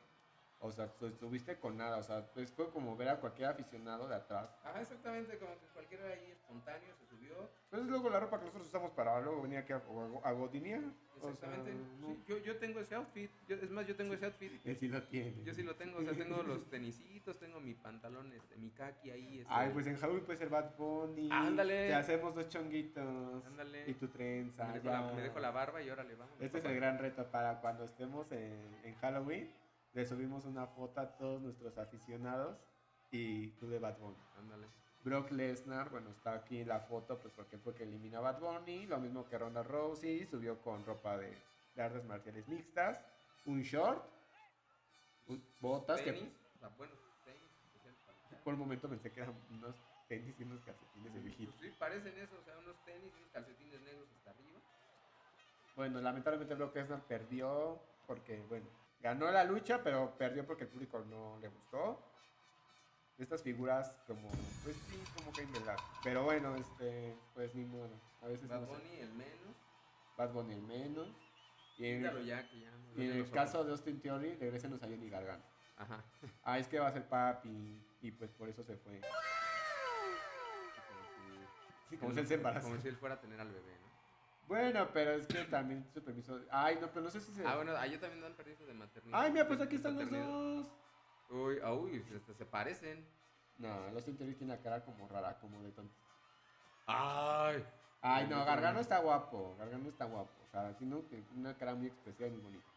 O sea, tú estuviste con nada, o sea, pues fue como ver a cualquier aficionado de atrás. Ajá, exactamente, como que cualquiera ahí espontáneo se subió. Pues es luego la ropa que nosotros usamos para luego venir aquí a, a, a godinear. O sea, Exactamente. no. Sí, yo, yo tengo ese outfit. Yo- es más, yo tengo ese outfit. Él sí lo tiene. Yo sí lo tengo. O sea, tengo los tenisitos, tengo mi pantalón, este, mi kaki ahí. este, Ay, pues en Halloween puede ser Bad Bunny. Ándale. Te hacemos dos chonguitos. Ándale. Y tu trenza. me, dejo la, me dejo la barba y órale, vamos. Este es el gran reto para cuando estemos en, en Halloween. Le subimos una foto a todos nuestros aficionados y tú de Bad Bunny. Ándale. Brock Lesnar, bueno, está aquí la foto, pues porque fue que elimina a Bad Bunny. Lo mismo que Ronda Rousey, subió con ropa de, de artes marciales mixtas, un short, un- botas, tenis, que o sea, buenos tenis, por un momento pensé que eran unos tenis y unos calcetines de Pues viejito. sí, parecen eso, o sea, unos tenis y unos calcetines negros hasta arriba. Bueno, lamentablemente Brock Lesnar perdió porque, bueno, ganó la lucha, pero perdió porque el público no le gustó. Estas figuras como, pues sí, como que. Pero bueno, este, pues ni modo. A veces Bad no sé. Bunny, el menos. Bad Bunny el menos. Y en, Quítalo ya, que ya no- y en ya el caso de Austin Theory, regresenos a Johnny Gargano. Ajá. Ah, es que va a ser papi y pues por eso se fue. Sí, como si él se embaraza. Como si él fuera a tener al bebé, ¿no? Bueno, pero es que también su permiso. Ay, no, pero no sé si se. Ah, bueno, allá también dan permiso de maternidad. Ay, mira, pues aquí están los dos. Uy, ah, uy, hasta se parecen. No, los Theory tiene la cara como rara, como de tonto. Ay. Ay, no, Gargano está guapo. Gargano está guapo. O sea, sino que una cara muy expresiva y muy bonita.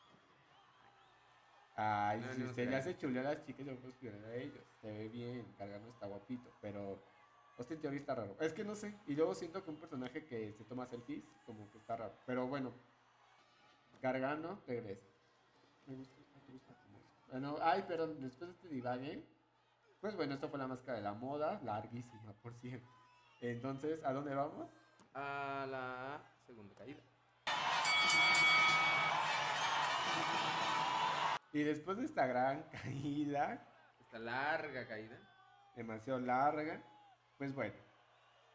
Ay, No, si no usted le hace chulear a las chicas, yo puedo a ellos. Se ve bien, Gargano está guapito, pero Austin Theory está raro. Es que no sé. Y luego siento que un personaje que se toma selfies, como que está raro. Pero bueno, Gargano regresa. Me gusta, me gusta. Bueno, ay, pero después de este divague, pues bueno, esto fue la máscara de la moda, larguísima, por cierto. Entonces, ¿a dónde vamos? A la segunda caída. Y después de esta gran caída, Esta larga caída. demasiado larga, pues bueno,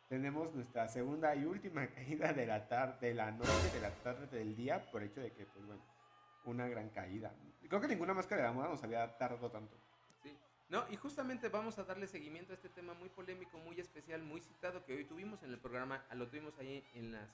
tenemos nuestra segunda y última caída de la tarde, de la noche, de la tarde del día, por hecho de que, pues bueno, una gran caída. Creo que ninguna máscara de la moda nos había tardado tanto. Sí. No, y justamente vamos a darle seguimiento a este tema muy polémico, muy especial, muy citado que hoy tuvimos en el programa. Lo tuvimos ahí en las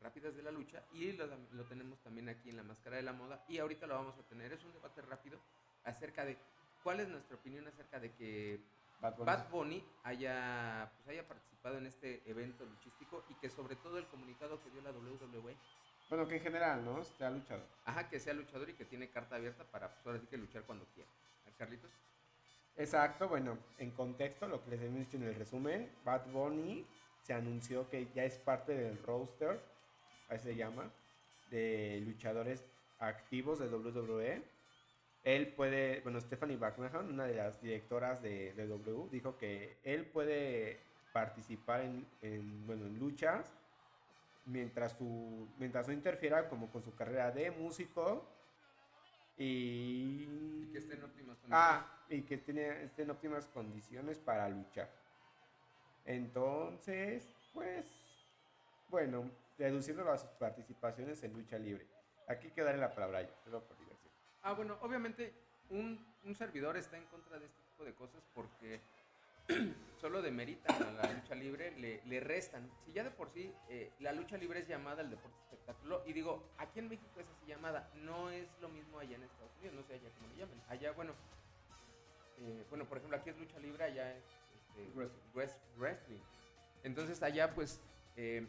rápidas de la lucha y lo, lo tenemos también aquí en la máscara de la moda. Y ahorita lo vamos a tener. Es un debate rápido acerca de cuál es nuestra opinión acerca de que Bad Bunny. Bad Bunny haya, pues, haya participado en este evento luchístico y que sobre todo el comunicado que dio la WWE, Bueno, que en general, ¿no? Se ha luchado. ajá, que sea luchador y que tiene carta abierta para pues, ahora sí que luchar cuando quiera. Carlitos. Exacto, bueno, en contexto, lo que les he dicho en el resumen, Bad Bunny se anunció que ya es parte del roster, así se llama, de luchadores activos de WWE. Él puede, bueno, Stephanie McMahon, una de las directoras de, de W, dijo que él puede participar en, en, bueno, en luchas mientras, su, mientras no interfiera como con su carrera de músico y... Y que esté en óptimas condiciones. Ah, y que tiene, esté en óptimas condiciones para luchar. Entonces, pues, bueno, reduciendo las participaciones en lucha libre. Aquí hay que darle la palabra a ella, solo por. Ah, bueno, obviamente un, un servidor está en contra de este tipo de cosas porque solo demeritan a la lucha libre, le, le restan. Si ya de por sí eh, la lucha libre es llamada el deporte espectáculo, y digo, aquí en México es así llamada, no es lo mismo allá en Estados Unidos, no sé allá cómo le llamen. Allá, bueno, eh, bueno, por ejemplo, aquí es lucha libre, allá es este, Wrestling. wrest- wrestling. Entonces allá, pues, eh,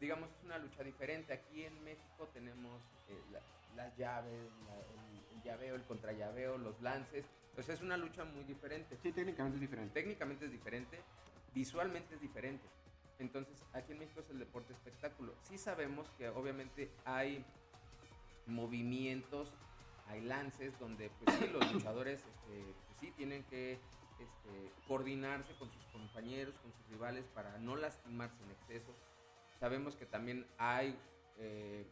digamos, es una lucha diferente. Aquí en México tenemos eh, la- las llaves, la- el, el llaveo, el contrallaveo, los lances. Pues es una lucha muy diferente. Sí, técnicamente es diferente. Técnicamente es diferente, visualmente es diferente. Entonces, aquí en México es el deporte espectáculo. Sí sabemos que obviamente hay movimientos, hay lances donde pues sí, los luchadores este, pues, sí tienen que este, coordinarse con sus compañeros, con sus rivales para no lastimarse en exceso. Sabemos que también hay eh,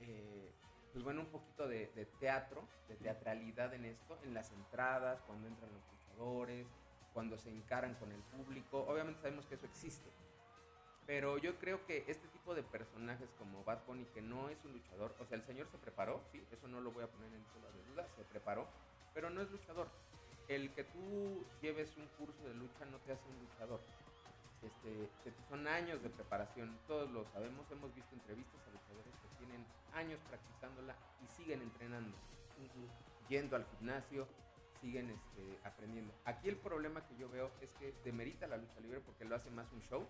eh, pues bueno, un poquito de, teatro, de teatralidad en esto, en las entradas, cuando entran los luchadores, cuando se encaran con el público. Obviamente sabemos que eso existe. Pero yo creo que este tipo de personajes como Bad Bunny, que no es un luchador, o sea, el señor se preparó, sí, eso no lo voy a poner en sola de duda, se preparó, pero no es luchador. El que tú lleves un curso de lucha no te hace un luchador. Este, son años de preparación, todos lo sabemos, hemos visto entrevistas a luchadores tienen años practicándola y siguen entrenando, yendo al gimnasio, siguen este, aprendiendo. Aquí el problema que yo veo es que demerita la lucha libre porque lo hace más un show.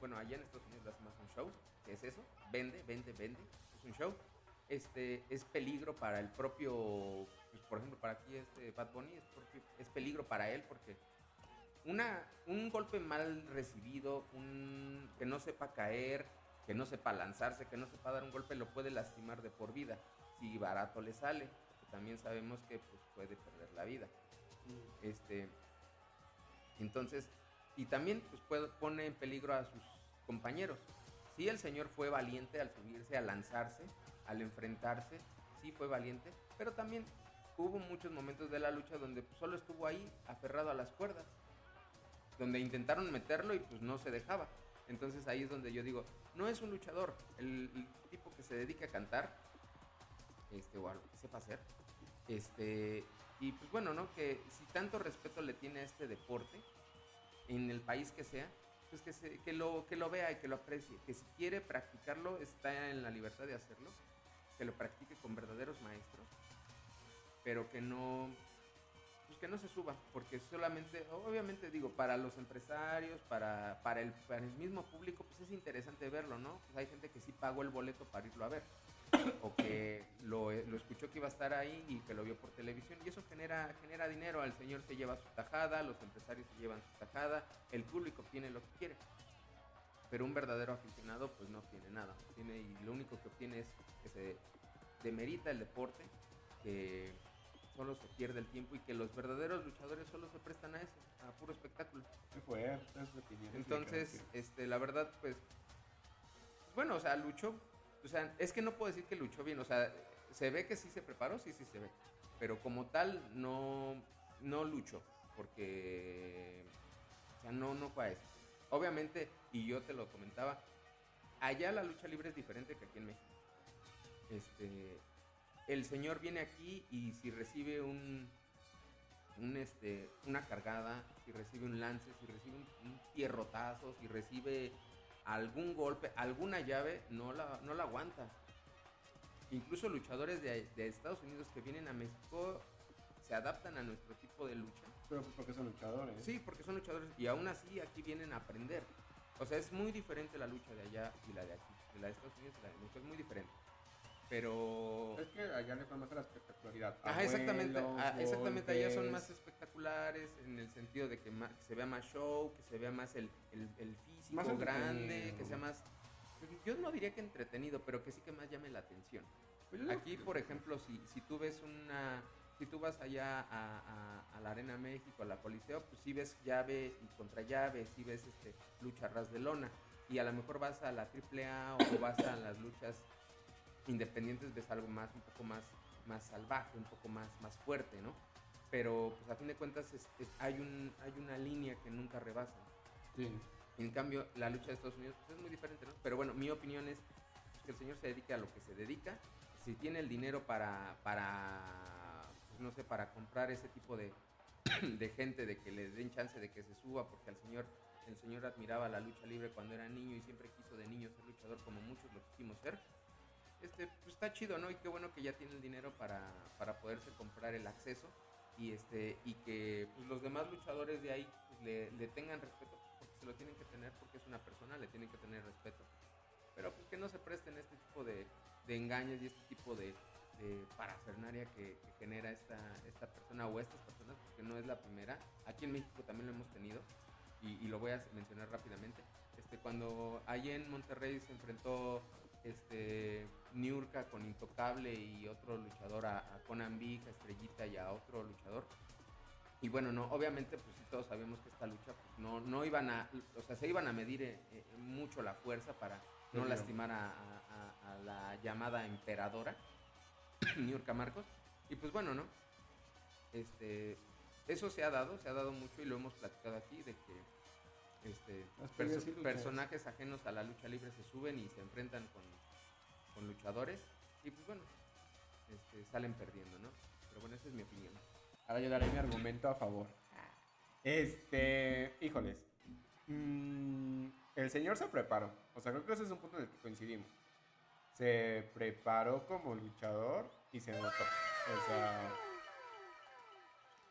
Bueno, allá en Estados Unidos lo hace más un show, que es eso, vende, vende, vende, es un show. Este, es peligro para el propio, pues, por ejemplo, para aquí este Bad Bunny, es, porque- es peligro para él porque una, un golpe mal recibido, un, que no sepa caer, que no sepa lanzarse, que no sepa dar un golpe, lo puede lastimar de por vida. Si barato le sale, también sabemos que pues, puede perder la vida. Mm. Este, entonces, y también pues, pone en peligro a sus compañeros. Sí, el señor fue valiente al subirse, al lanzarse, al enfrentarse, sí fue valiente, pero también hubo muchos momentos de la lucha donde pues, solo estuvo ahí, aferrado a las cuerdas, donde intentaron meterlo y pues no se dejaba. Entonces ahí es donde yo digo, no es un luchador, el, tipo que se dedica a cantar, este, o algo que sepa hacer, este, y pues bueno, ¿no? Que si tanto respeto le tiene a este deporte, en el país que sea, pues que, se, que, lo, que lo vea y que lo aprecie, que si quiere practicarlo está en la libertad de hacerlo, que lo practique con verdaderos maestros, pero que no, que no se suba, porque solamente, obviamente digo, para los empresarios, para, para, el, para el mismo público, pues es interesante verlo, ¿no? Pues hay gente que sí pagó el boleto para irlo a ver o que lo, lo, escuchó que iba a estar ahí y que lo vio por televisión y eso genera, genera dinero, el señor se lleva su tajada, los empresarios se llevan su tajada, el público obtiene lo que quiere. Pero un verdadero aficionado pues no obtiene nada, tiene, y lo único que obtiene es que se demerita el deporte, solo se pierde el tiempo y que los verdaderos luchadores solo se prestan a eso, a puro espectáculo. Entonces, este, la verdad, pues, bueno, o sea, luchó o sea, es que no puedo decir que luchó bien. O sea, se ve que sí se preparó, sí, sí se ve. Pero como tal, no, no luchó. Porque, o sea, no, no fue a eso. Obviamente, y yo te lo comentaba, allá la lucha libre es diferente que aquí en México. Este, el señor viene aquí y si recibe un, un este, una cargada, si recibe un lance, si recibe un, un pierrotazo, si recibe algún golpe, alguna llave, no la, no la aguanta. Incluso luchadores de, Estados Unidos que vienen a México se adaptan a nuestro tipo de lucha. Pero porque son luchadores. Sí, porque son luchadores y aún así aquí vienen a aprender. O sea, es muy diferente la lucha de allá y la de aquí. De la de Estados Unidos y la de México es muy diferente. Pero. Es que allá le fue más a la espectacularidad. Ajá, exactamente. Ah, exactamente, allá son más espectaculares en el sentido de que, se vea más show, que se vea más el, el, físico más grande, que sea más. Yo no diría que entretenido, pero que sí que más llame la atención. Pues Aquí, por ejemplo, si, si tú ves una. Si tú vas allá a, a, la Arena México, a la Coliseo, pues sí ves llave y contra llave, sí ves este, lucha ras de lona. Y a lo mejor vas a la AAA o vas a las luchas independientes ves algo más, un poco más, más salvaje, un poco más, más fuerte, ¿no? Pero pues a fin de cuentas hay, un, hay una línea que nunca rebasa. Sí. En cambio, la lucha de Estados Unidos pues, es muy diferente, ¿no? Pero bueno, mi opinión es que el señor se dedique a lo que se dedica. Si tiene el dinero para, para pues, no sé, para comprar ese tipo de, de gente, de que le den chance de que se suba, porque al señor, el señor admiraba la lucha libre cuando era niño y siempre quiso de niño ser luchador como muchos lo quisimos ser este, pues está chido, ¿no? Y qué bueno que ya tiene el dinero para, para poderse comprar el acceso y este y que pues, los demás luchadores de ahí pues, le, tengan respeto porque se lo tienen que tener porque es una persona le tienen que tener respeto. Pero pues que no se presten este tipo de, de engaños y este tipo de, de parafernaria que, genera esta, esta persona o estas personas porque no es la primera. Aquí en México también lo hemos tenido y, lo voy a mencionar rápidamente. Este cuando allí en Monterrey se enfrentó este, Niurka con Intocable y otro luchador a, Conan Big, a Estrellita y a otro luchador. Y bueno, no, obviamente pues todos sabíamos que esta lucha pues no, no iban a, o sea, se iban a medir eh, eh, mucho la fuerza para no lastimar a, la llamada emperadora, Niurka Marcos. Y pues bueno, ¿no? Este, eso se ha dado, se ha dado mucho y lo hemos platicado aquí de que este, personajes ajenos a la lucha libre se suben y se enfrentan con, con luchadores y pues bueno, este, salen perdiendo, ¿no? Pero bueno, esa es mi opinión. Ahora yo daré mi argumento a favor. Este, híjoles. Mm, el señor se preparó. O sea, creo que ese es un punto en el que coincidimos. Se preparó como luchador y se notó. O sea,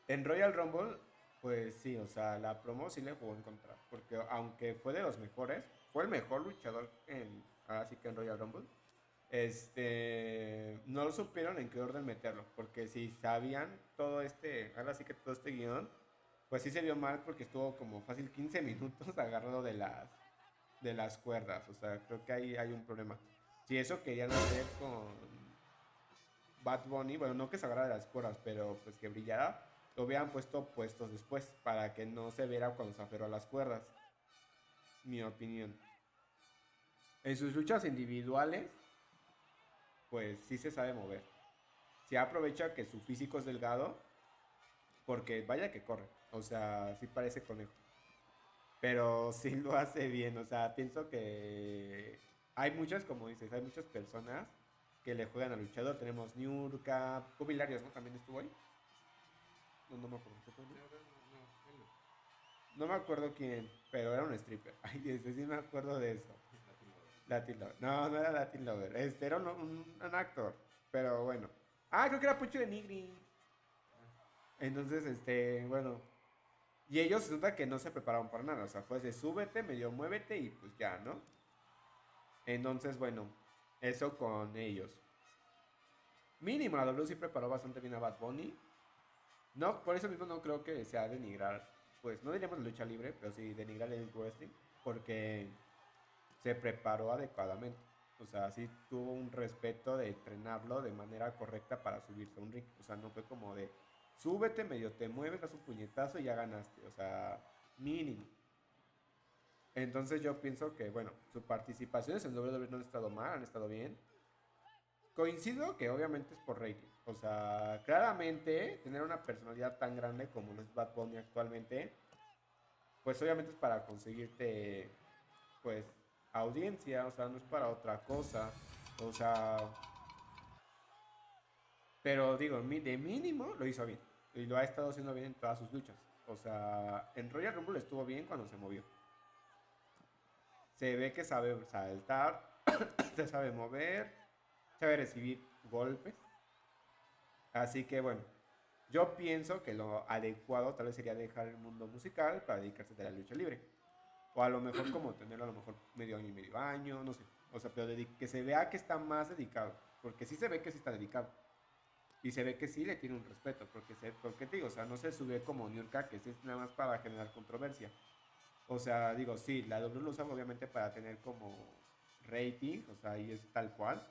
en Royal Rumble pues sí, o sea, la promo sí le jugó en contra. Porque aunque fue de los mejores, fue el mejor luchador en, así que en Royal Rumble. Este, no lo supieron en qué orden meterlo. Porque si sabían todo este, ahora sí que todo este guion, pues sí se vio mal porque estuvo como fácil 15 minutos agarrado de las, de las cuerdas. O sea, creo que ahí hay un problema. Si eso querían hacer con Bad Bunny, bueno, no que se agarrara de las cuerdas, pero pues que brillara, lo hubieran puesto puestos después para que no se viera cuando se aferró a las cuerdas. Mi opinión. En sus luchas individuales, pues sí se sabe mover. Se aprovecha que su físico es delgado, porque vaya que corre. O sea, sí parece conejo. Pero sí lo hace bien. O sea, pienso que hay muchas, como dices, hay muchas personas que le juegan al luchador. Tenemos Niurka, Jubilarios, ¿no? También estuvo ahí. No, no me acuerdo. No me acuerdo quién, pero era un stripper. Ay, ese sí me acuerdo de eso. Latin Lover. No, no era Latin Lover. Este era un, un, un actor. Pero bueno. Ah, creo que era Pucho de Nigri. Entonces, este, bueno. Y ellos resulta que no se prepararon para nada. O sea, fue de súbete, medio muévete y pues ya, ¿no? Entonces, bueno, eso con ellos. Mínimo, la W sí preparó bastante bien a Bad Bunny. No, por eso mismo no creo que sea denigrar, pues no diríamos lucha libre, pero sí denigrar el wrestling, porque se preparó adecuadamente. O sea, sí tuvo un respeto de entrenarlo de manera correcta para subirse a un ring. O sea, no fue como de, súbete, medio te mueves, das un puñetazo y ya ganaste. O sea, mínimo. Entonces yo pienso que, bueno, sus participaciones en WWE no han estado mal, han estado bien. Coincido que obviamente es por rating. O sea, claramente tener una personalidad tan grande como lo es Bad Bunny actualmente, pues obviamente es para conseguirte, pues, audiencia, o sea, no es para otra cosa. O sea, pero digo, de mínimo lo hizo bien. Y lo ha estado haciendo bien en todas sus luchas. O sea, en Royal Rumble estuvo bien cuando se movió. Se ve que sabe saltar, se sabe mover, sabe recibir golpes. Así que bueno, yo pienso que lo adecuado tal vez sería dejar el mundo musical para dedicarse a la lucha libre. O a lo mejor como tenerlo a lo mejor medio año y medio año, no sé. O sea, pero que se vea que está más dedicado. Porque sí se ve que sí está dedicado. Y se ve que sí le tiene un respeto. Porque, se, porque te digo, o sea, no se sube como Niurka, que es nada más para generar controversia. O sea, digo, sí, la W lo usa obviamente para tener como rating, o sea, ahí es tal cual.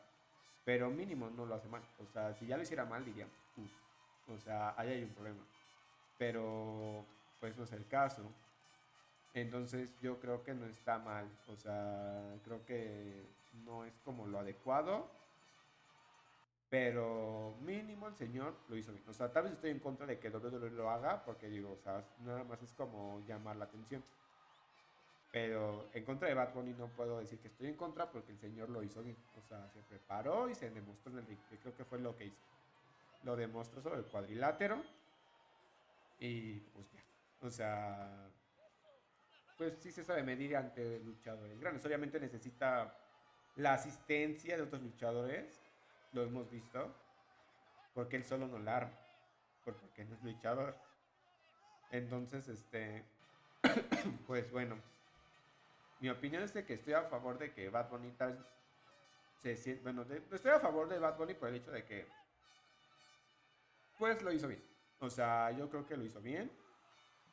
Pero mínimo no lo hace mal. O sea, si ya lo hiciera mal, diríamos, o sea, ahí hay un problema. Pero, pues no es el caso. Entonces yo creo que no está mal. O sea, creo que no es como lo adecuado. Pero mínimo el señor lo hizo bien. O sea, tal vez estoy en contra de que WWE lo haga. Porque digo, o sea, nada más es como llamar la atención. Pero en contra de Bad Bunny no puedo decir que estoy en contra porque el señor lo hizo bien. O sea, se preparó y se demostró en el ring. Creo que fue lo que hizo. Lo demostró sobre el cuadrilátero. Y pues ya. O sea, pues sí se sabe medir ante luchadores grandes. Obviamente necesita la asistencia de otros luchadores, lo hemos visto, porque él solo no la arma, porque no es luchador. Entonces, este, pues bueno, mi opinión es de que estoy a favor de que Bad Bunny se siente, bueno, estoy a favor de Bad Bunny por el hecho de que, pues lo hizo bien. O sea, yo creo que lo hizo bien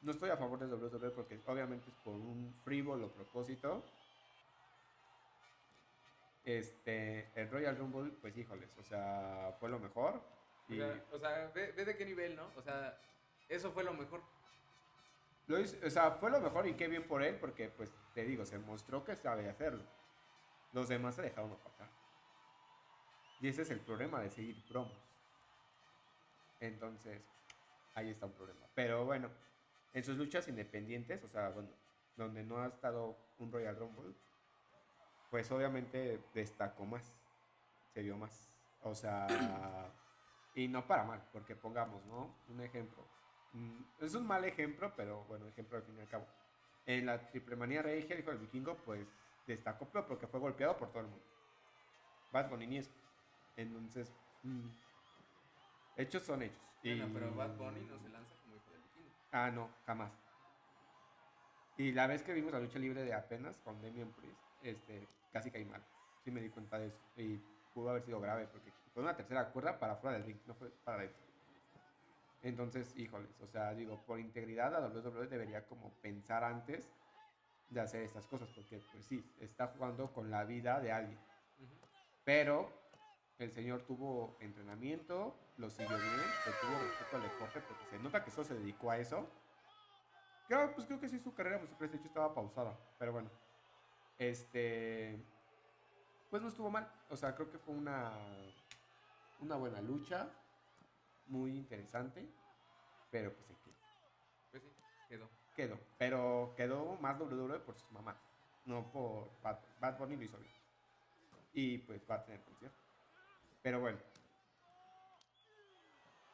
no estoy a favor de WWE porque obviamente es por un frívolo propósito. Este, el Royal Rumble, pues híjoles, o sea, fue lo mejor. O sea, ve, de qué nivel, ¿no? O sea, eso fue lo mejor. Lo o sea, fue lo mejor y qué bien por él, porque, pues, te digo, se mostró que sabe hacerlo. Los demás se dejaron opacar. Y ese es el problema de seguir promos. Entonces, ahí está un problema. Pero bueno, en sus luchas independientes, o sea, bueno, donde no ha estado un Royal Rumble, pues obviamente destacó más, se vio más. O sea, y no para mal, porque pongamos, ¿no? Un ejemplo. Mm, es un mal ejemplo, pero bueno, ejemplo al fin y al cabo. En la triple manía regia, el hijo del vikingo, pues destacó, pero porque fue golpeado por todo el mundo. Bad Bunny ni eso. Entonces, mm, hechos son hechos. Bueno, pero Bad Bunny no se lanza Ah, no, jamás. Y la vez que vimos la lucha libre de apenas con Damian Priest, este, casi caí mal. Sí me di cuenta de eso. Y pudo haber sido grave porque fue una tercera cuerda para fuera del ring, no fue para adentro. Entonces, híjoles, o sea, digo, por integridad la WWE debería como pensar antes de hacer estas cosas, porque pues sí, está jugando con la vida de alguien. Ujú. Pero el señor tuvo entrenamiento, lo siguió bien, le tuvo respeto al deporte, porque se nota que solo se dedicó a eso. Creo, pues creo que sí, su carrera musical de hecho estaba pausada, pero bueno. Este. Pues no estuvo mal. O sea, creo que fue una. Una buena lucha. Muy interesante. Pero pues se quedó. Pues sí, quedó. Quedó. Pero quedó más WWE por sus mamás. No por Bad, Bad Bunny lo hizo bien. Y pues va a tener concierto. Pero bueno.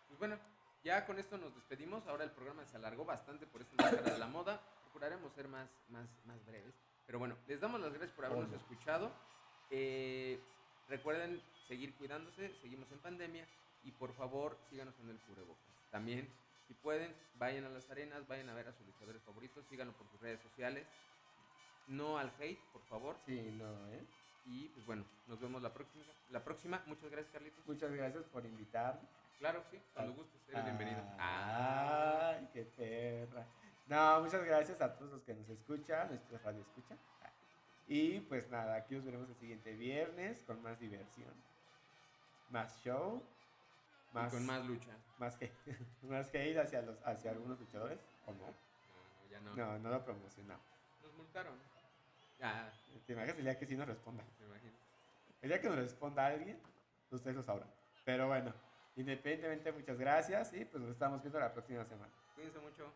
Pues bueno, ya con esto nos despedimos. Ahora el programa se alargó bastante por esta década de la moda. Procuraremos ser más, más, más breves. Pero bueno, les damos las gracias por habernos escuchado. Eh, recuerden seguir cuidándose, seguimos en pandemia. Y por favor, síganos en el cubrebocas. También, si pueden, vayan a las arenas, vayan a ver a sus luchadores favoritos, síganlo por sus redes sociales. No al hate, por favor. Sí, no, ¿eh? Y pues bueno, nos vemos la próxima. La próxima, muchas gracias, Carlitos. Muchas gracias por invitarme. Claro, sí, cuando gustes, eres bienvenido. Ah. Ay, qué perra. No, muchas gracias a todos los que nos escuchan, nuestros radio escuchan. Y pues nada, aquí nos veremos el siguiente viernes con más diversión, más show, Y con más lucha. más que más que ir hacia los hacia algunos luchadores o no. No, ya no. No, no lo promocionamos. Nos multaron. Ya, Te imaginas el día que sí nos responda. me imagino. El día que nos responda alguien, ustedes lo sabrán. Pero bueno, independientemente, muchas gracias y pues nos estamos viendo la próxima semana. Cuídense mucho.